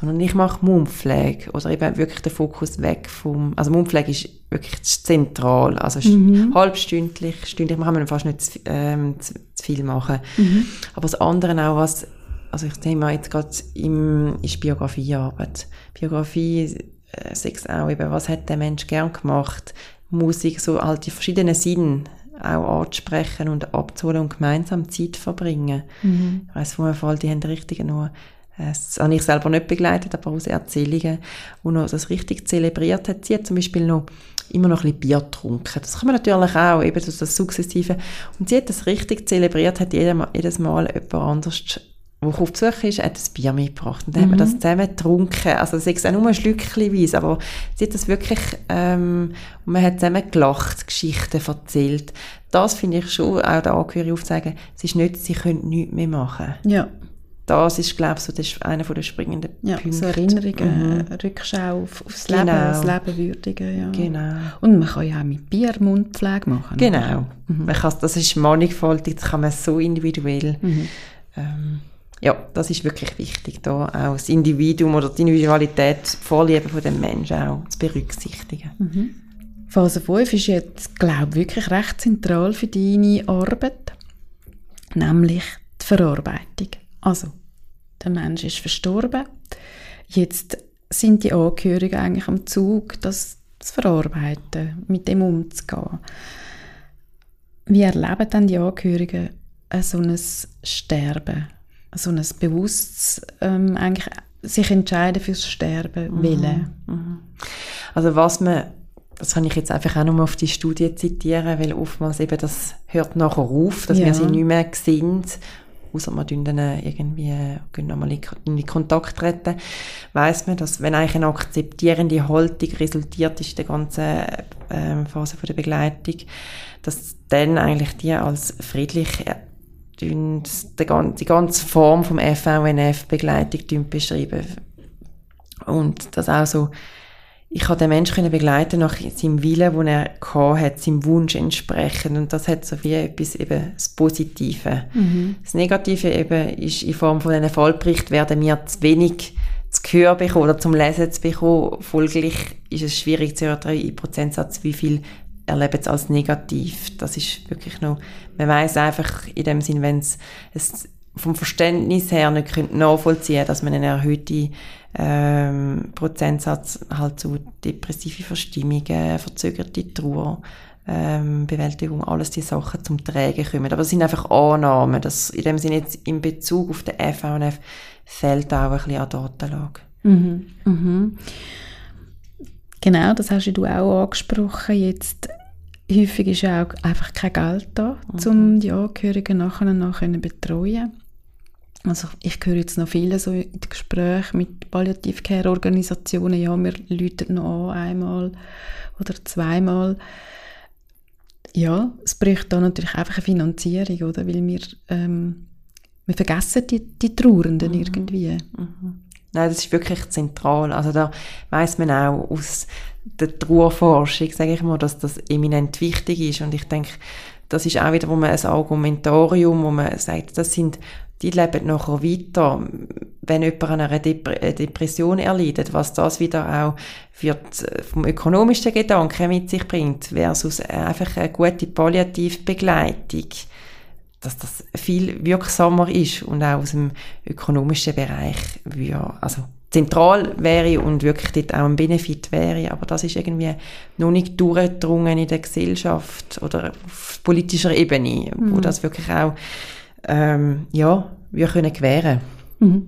sondern ich mache Mundpflege oder eben wirklich den Fokus weg vom, also Mundpflege ist wirklich zentral, also mhm. halbstündlich, stündlich, man kann fast nicht zu, ähm, zu, zu viel machen. Mhm. Aber das andere auch, was, also ich nehme jetzt gerade im, ist Biografiearbeit. Biografie, äh, sechs auch eben, was hat der Mensch gern gemacht, Musik, so halt die verschiedenen Sinne auch anzusprechen und abzuholen und gemeinsam Zeit verbringen. Mhm. Ich weiss, vom Fall, die haben richtig nur das habe ich selber nicht begleitet, aber aus Erzählungen, wo noch das richtig zelebriert hat. Sie hat zum Beispiel noch immer noch ein bisschen Bier getrunken. Das kann man natürlich auch, eben das, das Sukzessive. Und sie hat das richtig zelebriert, hat jedes Mal jemand anders wo ich auf Besuch ist, hat das Bier mitgebracht. Und dann mhm. haben wir das zusammen getrunken. Also es ist auch nur ein Schlückchen aber sie hat das wirklich, ähm, und man hat zusammen gelacht, Geschichten erzählt. Das finde ich schon, auch der Angehörige aufzeigen, es ist nicht, sie können nichts mehr machen. Ja das ist, glaube ich, so das einer der springenden ja, Punkte. So Erinnerungen, mhm. Rückschau auf, aufs genau. Leben, das Leben würdigen. Ja. Genau. Und man kann ja auch mit Bier Mundpflege machen. Genau. Mhm. Man kann, das ist mannigfaltig, das kann man so individuell. Mhm. Ähm, ja, das ist wirklich wichtig, da auch das Individuum oder die Individualität, die Vorliebe von dem Menschen auch zu berücksichtigen. Mhm. Phase 5 ist jetzt, glaube ich, wirklich recht zentral für deine Arbeit, nämlich die Verarbeitung. Also, der Mensch ist verstorben. Jetzt sind die Angehörigen eigentlich am Zug, das zu verarbeiten, mit dem umzugehen. Wie erleben dann die Angehörigen so ein Sterben, so ein bewusstes, ähm, eigentlich sich entscheiden fürs Sterben mhm. willen? Mhm. Also was man das kann ich jetzt einfach auch nochmal auf die Studie zitieren, weil oftmals eben das hört nachher auf, dass ja. wir sie nicht mehr sind außer man dann irgendwie nochmal in, Kontakt treten, weiß man, dass wenn eigentlich eine akzeptierende Haltung resultiert ist in der ganzen äh, Phase der Begleitung, dass dann eigentlich die als friedlich äh, die, die ganze Form vom FVNF-Begleitung beschreiben. Und das auch so ich habe den Menschen begleiten nach seinem Willen, den er hat, seinem Wunsch entsprechend. Und das hat so wie etwas eben das Positive. Mhm. Das Negative eben ist in Form von einem Fallbericht werden wir zu wenig zu hören bekommen oder zum Lesen zu bekommen. Folglich ist es schwierig zu hören, in Prozentsatz, wie viel erleben es als negativ. Das ist wirklich noch, man weiß einfach in dem Sinn, wenn es vom Verständnis her nicht nachvollziehen dass man eine erhöhte ähm, Prozentsatz halt zu depressive Verstimmungen, verzögerte Trauer, ähm, Bewältigung, alles die Sachen zum Trägen kommen. Aber es sind einfach Annahmen. dass in dem Sinne jetzt in Bezug auf den FVNF fehlt auch ein bisschen an Datenlage. Mhm. Mhm. Genau, das hast du auch angesprochen. Jetzt häufig ist ja auch einfach kein Geld da, mhm. um die Angehörigen nachher und nachher betreuen. Also ich höre jetzt noch viele so in Gesprächen mit Palliativcare-Organisationen, ja, wir läuten noch an, einmal oder zweimal. Ja, es bräuchte da natürlich einfach eine Finanzierung, oder? Weil wir, ähm, wir vergessen die, die Trauernden mhm. irgendwie. Mhm. Nein, das ist wirklich zentral. Also da weiß man auch aus der Trauerforschung, sage ich mal, dass das eminent wichtig ist. Und ich denke, das ist auch wieder wo man ein Argumentorium, wo man sagt, das sind die leben nachher weiter, wenn jemand an einer Depression erleidet, was das wieder auch wird äh, vom ökonomischen Gedanken mit sich bringt, versus einfach eine gute Palliativbegleitung. dass das viel wirksamer ist und auch aus dem ökonomischen Bereich, ja, also zentral wäre und wirklich dort auch ein Benefit wäre, aber das ist irgendwie noch nicht durchgedrungen in der Gesellschaft oder auf politischer Ebene, mhm. wo das wirklich auch ähm, ja, wir können gewähren. Mhm.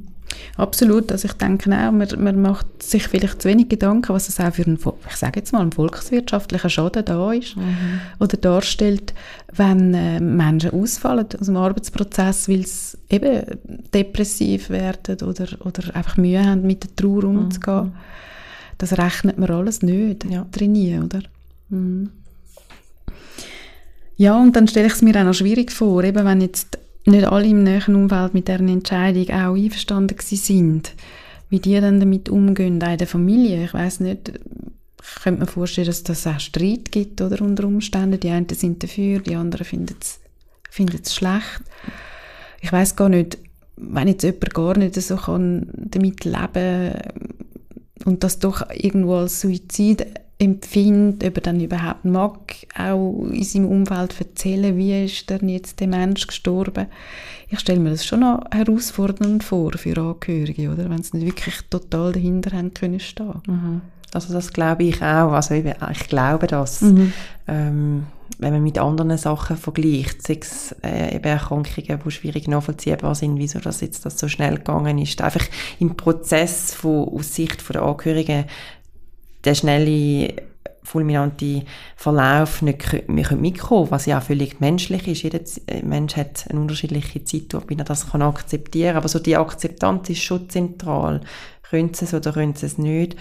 Absolut, also ich denke auch, man, man macht sich vielleicht zu wenig Gedanken, was es auch für einen, ich sage jetzt mal, einen volkswirtschaftlichen Schaden da ist mhm. oder darstellt, wenn äh, Menschen ausfallen aus dem Arbeitsprozess, weil sie eben depressiv werden oder, oder einfach Mühe haben, mit der Trauer umzugehen. Mhm. Das rechnet man alles nicht ja. drin, oder? Mhm. Ja, und dann stelle ich es mir auch noch schwierig vor, eben wenn jetzt nicht alle im näheren Umfeld mit deren Entscheidung auch einverstanden sind, wie die dann damit umgehen, auch in der Familie. Ich weiß nicht, ich könnte mir vorstellen, dass das auch Streit gibt oder unter Umständen. Die einen sind dafür, die anderen finden es schlecht. Ich weiß gar nicht, wenn jetzt jemand gar nicht so kann damit leben und das doch irgendwo als Suizid empfindet, ob er dann überhaupt mag, auch in seinem Umfeld erzählen, wie ist denn jetzt der Mensch gestorben. Ich stelle mir das schon noch herausfordernd vor für Angehörige, oder? Wenn sie nicht wirklich total dahinter haben können stehen. Mhm. Also das glaube ich auch. Also ich, ich glaube das. Mhm. Ähm, wenn man mit anderen Sachen vergleicht, sei es äh, eben Erkrankungen, die schwierig nachvollziehbar sind, wieso das jetzt das so schnell gegangen ist. Einfach im Prozess von, aus Sicht der Angehörigen der schnelle fulminante Verlauf nicht mitkommen was ja völlig menschlich ist. Jeder äh, Mensch hat eine unterschiedliche Zeit, wie er das kann akzeptieren kann. Aber so die Akzeptanz ist schon zentral. Können sie es oder können sie es nicht.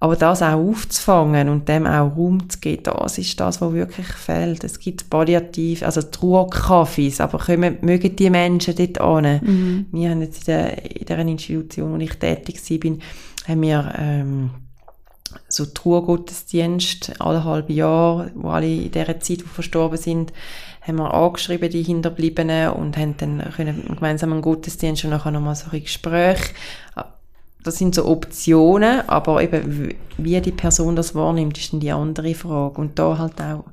Aber das auch aufzufangen und dem auch Raum zu geben, das ist das, was wirklich fehlt. Es gibt Palliativ, also Trauerkaffees, aber können, mögen die Menschen dort hin? Mhm. Wir haben jetzt in der, in der Institution, wo ich tätig war, haben wir ähm, so Trauergottesdienst alle halbe Jahr, wo alle in dieser Zeit, die verstorben sind, haben wir angeschrieben, die Hinterbliebenen, und haben dann können gemeinsam einen Gottesdienst und nachher nochmal so ein Gespräch. Das sind so Optionen, aber eben, wie die Person das wahrnimmt, ist dann die andere Frage. Und da halt auch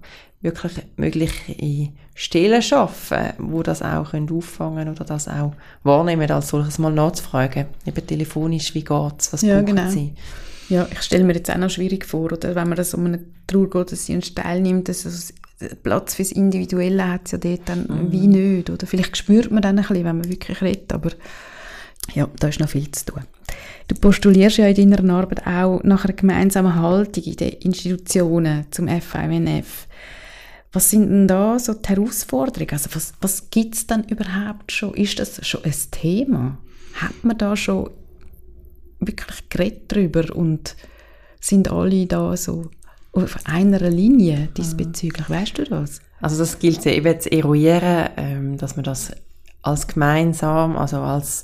wirklich mögliche Stellen schaffen, wo das auch können auffangen oder das auch wahrnehmen, als solches mal nachzufragen. Eben telefonisch, wie geht's, was ja, genau. sie? Ja, ich stelle mir jetzt auch noch schwierig vor, oder wenn man das um einen Trauergottesdienst teilnimmt, dass es Platz fürs Individuelle hat es ja dort dann mhm. wie nicht, oder vielleicht spürt man dann ein bisschen, wenn man wirklich redet, aber ja, da ist noch viel zu tun. Du postulierst ja in deiner Arbeit auch nach einer gemeinsamen Haltung in den Institutionen zum FIMNF. Was sind denn da so die Herausforderungen? Also was, was gibt es dann überhaupt schon? Ist das schon ein Thema? Hat man da schon wirklich geredet darüber und sind alle da so auf einer Linie diesbezüglich. Mhm. Weißt du das? Also das gilt ja eben zu eruieren, ähm, dass man das als gemeinsam, also als,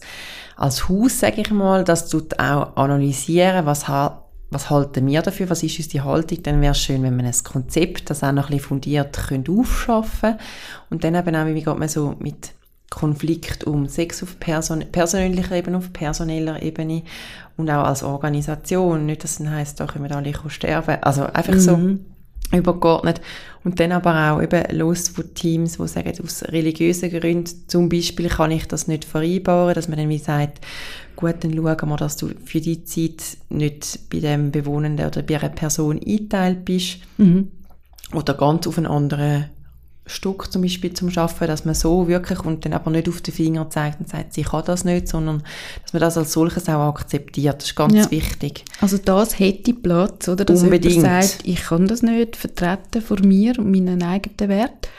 als Haus, sage ich mal, das tut auch analysieren, was, was halten wir dafür, was ist unsere Haltung, dann wäre es schön, wenn man ein Konzept, das auch noch ein bisschen fundiert könnte aufschaffen und dann eben auch, wie geht man so mit Konflikt um, Sex auf person persönlicher Ebene, auf personeller Ebene und auch als Organisation. Nicht, dass es heisst, da können wir alle sterben. Also einfach mhm. so übergeordnet. Und dann aber auch eben los von Teams, die sagen, aus religiösen Gründen zum Beispiel kann ich das nicht vereinbaren, dass man dann wie sagt, gut, dann schauen wir, dass du für die Zeit nicht bei dem Bewohnenden oder bei einer Person eingeteilt bist mhm. oder ganz auf einen anderen Stück zum Beispiel zum Schaffen, dass man so wirklich und dann aber nicht auf den Finger zeigt und sagt, sie kann das nicht, sondern dass man das als solches auch akzeptiert. Das ist ganz ja. wichtig. Also das hätte Platz, oder? Dass Unbedingt. sagt, ich kann das nicht vertreten vor mir und meinen eigenen Wert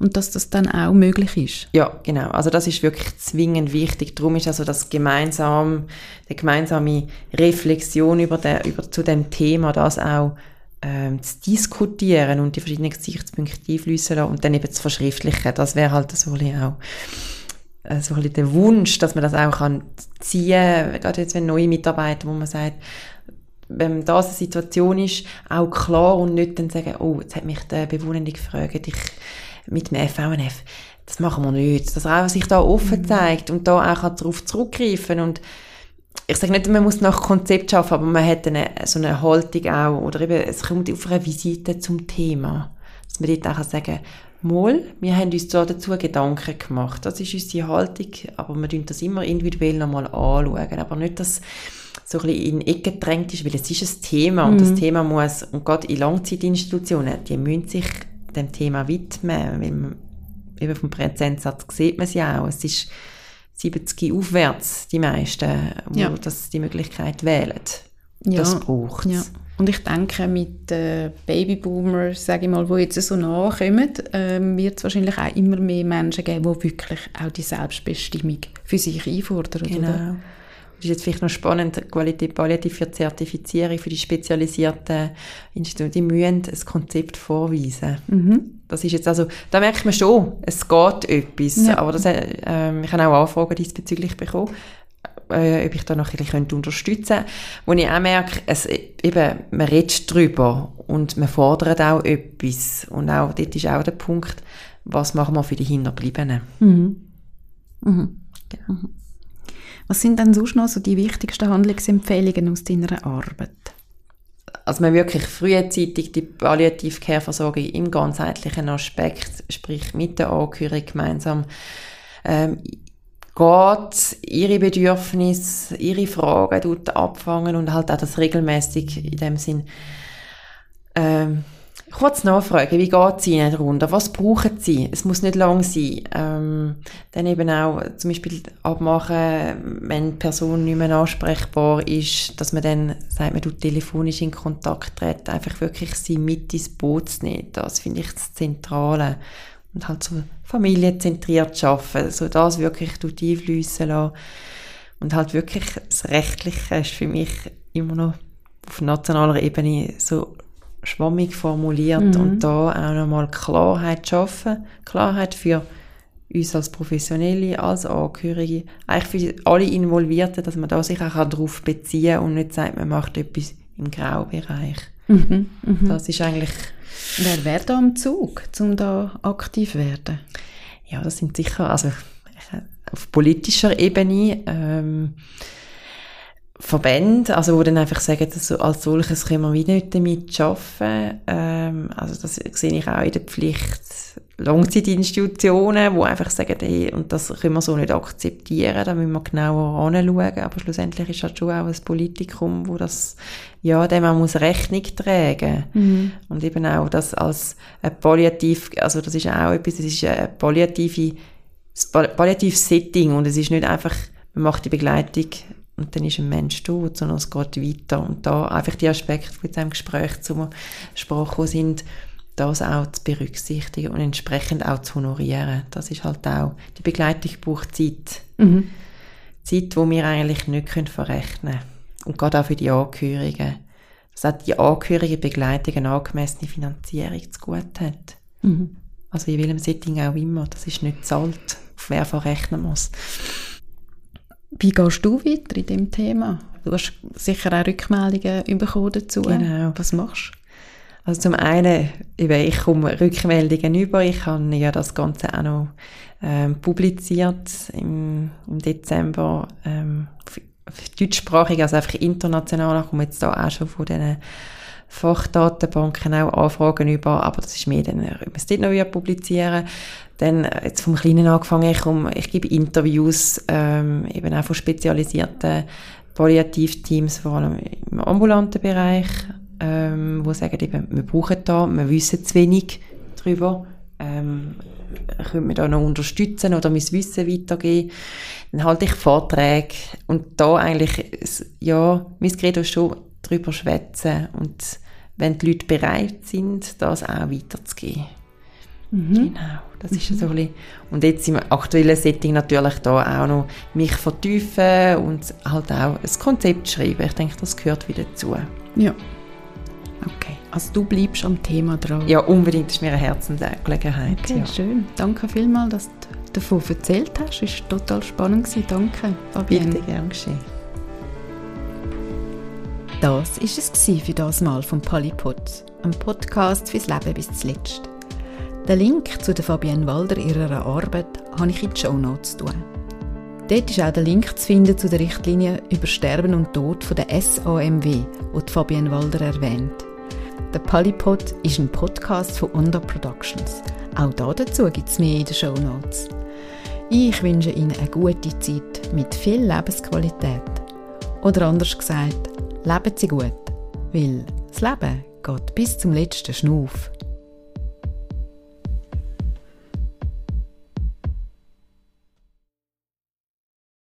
und dass das dann auch möglich ist. Ja, genau. Also das ist wirklich zwingend wichtig. Darum ist also das gemeinsam, die gemeinsame Reflexion über, der, über zu dem Thema, das auch ähm, zu diskutieren und die verschiedenen Gesichtspunkte einfließen lassen und dann eben zu verschriftlichen. Das wäre halt so ein auch äh, so ein der Wunsch, dass man das auch kann ziehen, gerade jetzt wenn neue Mitarbeiter, wo man sagt, wenn das eine Situation ist, auch klar und nicht dann sagen, oh, jetzt hat mich der Bewohnende gefragt, ich mit dem FVNF, das machen wir nicht. Dass er auch sich da offen mhm. zeigt und da auch darauf zurückgreifen und ich sage nicht, man muss nach Konzept schaffen, aber man hat eine, so eine Haltung auch, oder eben, es kommt auf eine Visite zum Thema, dass man dort auch sagen Mal, wir haben uns da dazu Gedanken gemacht. Das ist unsere Haltung, aber wir tun das immer individuell nochmal anschauen. Aber nicht, dass so ein bisschen in Ecke gedrängt ist, weil es ist ein Thema und das mhm. Thema muss, und gerade in Langzeitinstitutionen, die müssen sich dem Thema widmen, weil man, eben vom Prozentsatz sieht man es ja auch, es ist 70 aufwärts die meisten, die ja. das die Möglichkeit wählen. Ja. Das braucht ja. Und ich denke, mit den Babyboomers, sage ich mal, die jetzt so nachkommen, ähm, wird es wahrscheinlich auch immer mehr Menschen geben, die wirklich auch die Selbstbestimmung für sich einfordern. Genau. Oder? Das ist jetzt vielleicht noch spannend, Qualität Palliativ für Zertifizierung für die spezialisierten Institute, die müssen ein Konzept vorweisen. Mhm. Das ist jetzt also, da merkt man schon, es geht etwas, ja. aber das, äh, ich habe auch Anfragen diesbezüglich bekommen äh, ob ich da noch ein bisschen unterstützen könnte. Wo ich auch merke, es, eben, man redet drüber und man fordert auch etwas. Und auch dort ist auch der Punkt, was machen wir für die Hinterbliebenen. Mhm. Mhm. Ja. Was sind denn sonst noch so die wichtigsten Handlungsempfehlungen aus deiner Arbeit? Also man wirklich frühzeitig die Palliative Care Versorgung im ganzheitlichen Aspekt, sprich mit der Angehörigen gemeinsam ähm, geht, ihre Bedürfnisse, ihre Fragen tut abfangen und halt auch das regelmäßig in dem Sinn ähm, kurz nachfragen, wie geht es Ihnen darunter? Was brauchen Sie? Es muss nicht lang sein. Ähm, dann eben auch zum Beispiel abmachen, wenn die Person nicht mehr ansprechbar ist, dass man dann sagt, man tut telefonisch in Kontakt treten, einfach wirklich sie mit ins Boot zu nehmen. Das finde ich das Zentrale und halt so familienzentriert arbeiten, so das wirklich einfließen lassen und halt wirklich das Rechtliche ist für mich immer noch auf nationaler Ebene so schwammig formuliert mhm. und da auch nochmal Klarheit schaffen, Klarheit für uns als Professionelle, als Angehörige, eigentlich für alle Involvierten, dass man da sich auch darauf beziehen kann und nicht sagt, man macht etwas im Graubereich. Mhm. Mhm. Das ist eigentlich Wer wäre da am Zug, um da aktiv zu werden? Ja, das sind sicher, also auf politischer Ebene ähm, Verbände, also wo dann einfach sagen, dass als solches können wir wieder nicht damit arbeiten. Ähm, also das sehe ich auch in der Pflicht Langzeitinstitutionen, die einfach sagen, hey, und das können wir so nicht akzeptieren, da müssen wir genauer anschauen, aber schlussendlich ist das schon auch ein Politikum, wo das, ja, dem man muss Rechnung tragen. Mhm. Und eben auch das als ein Palliativ, also das ist auch etwas, das ist ein palliative, palliatives Setting und es ist nicht einfach, man macht die Begleitung und dann ist ein Mensch tot, sondern es geht weiter. Und da einfach die Aspekte, die in diesem Gespräch zum Sprache sind, das auch zu berücksichtigen und entsprechend auch zu honorieren. Das ist halt auch, die Begleitung braucht Zeit. Mhm. Zeit, die wir eigentlich nicht verrechnen können. Und gerade auch für die Angehörigen. Dass auch die angehörige Begleitung eine angemessene Finanzierung zu gut hat. Mhm. Also in welchem Setting auch immer. Das ist nicht zahlt, auf wer verrechnen muss. Wie gehst du weiter in dem Thema? Du hast sicher auch Rückmeldungen bekommen dazu. Genau. Was machst du? Also zum einen, ich komme Rückmeldungen über. Ich habe ja das Ganze auch noch ähm, publiziert im, im Dezember. Ähm, deutschsprachig, also einfach international. Ich komme jetzt da auch schon von diesen Fachdatenbanken auch Anfragen über, aber das ist mehr dann, ob wir es dort noch wieder publizieren. Dann, äh, jetzt vom Kleinen angefangen, ich, um, ich gebe Interviews, ähm, eben auch von spezialisierten Palliativteams, vor allem im ambulanten Bereich, ähm, wo sagen eben, wir brauchen da, wir wissen zu wenig darüber, ähm, können wir da noch unterstützen oder mein Wissen weitergeben. Dann halte ich Vorträge und da eigentlich, ja, mein Credo ist schon darüber schwätzen und wenn die Leute bereit sind, das auch weiterzugeben. Mhm. Genau, das ist mhm. so ein bisschen. Und jetzt im aktuellen Setting natürlich da auch noch mich vertiefen und halt auch ein Konzept schreiben. Ich denke, das gehört wieder dazu. Ja. Okay, also du bleibst am Thema dran. Ja, unbedingt, das ist mir eine Herzensangelegenheit. Okay, ja. schön. Danke vielmals, dass du davon erzählt hast. Es war total spannend. Danke, Fabienne. Bitte, gern geschehen. Das war es für das Mal vom Polypod, einem Podcast fürs Leben bis zuletzt. Den Link zu der Fabienne Walder ihrer Arbeit habe ich in die Show Notes tun. Dort ist auch der Link zu finden zu der Richtlinie über Sterben und Tod von der SAMW, die Fabienne Walder erwähnt. Der Polypod ist ein Podcast von Onda Productions, Auch dazu gibt es mehr in den Show Notes. Ich wünsche Ihnen eine gute Zeit mit viel Lebensqualität. Oder anders gesagt, leben Sie gut, weil das Leben geht bis zum letzten Schnuff.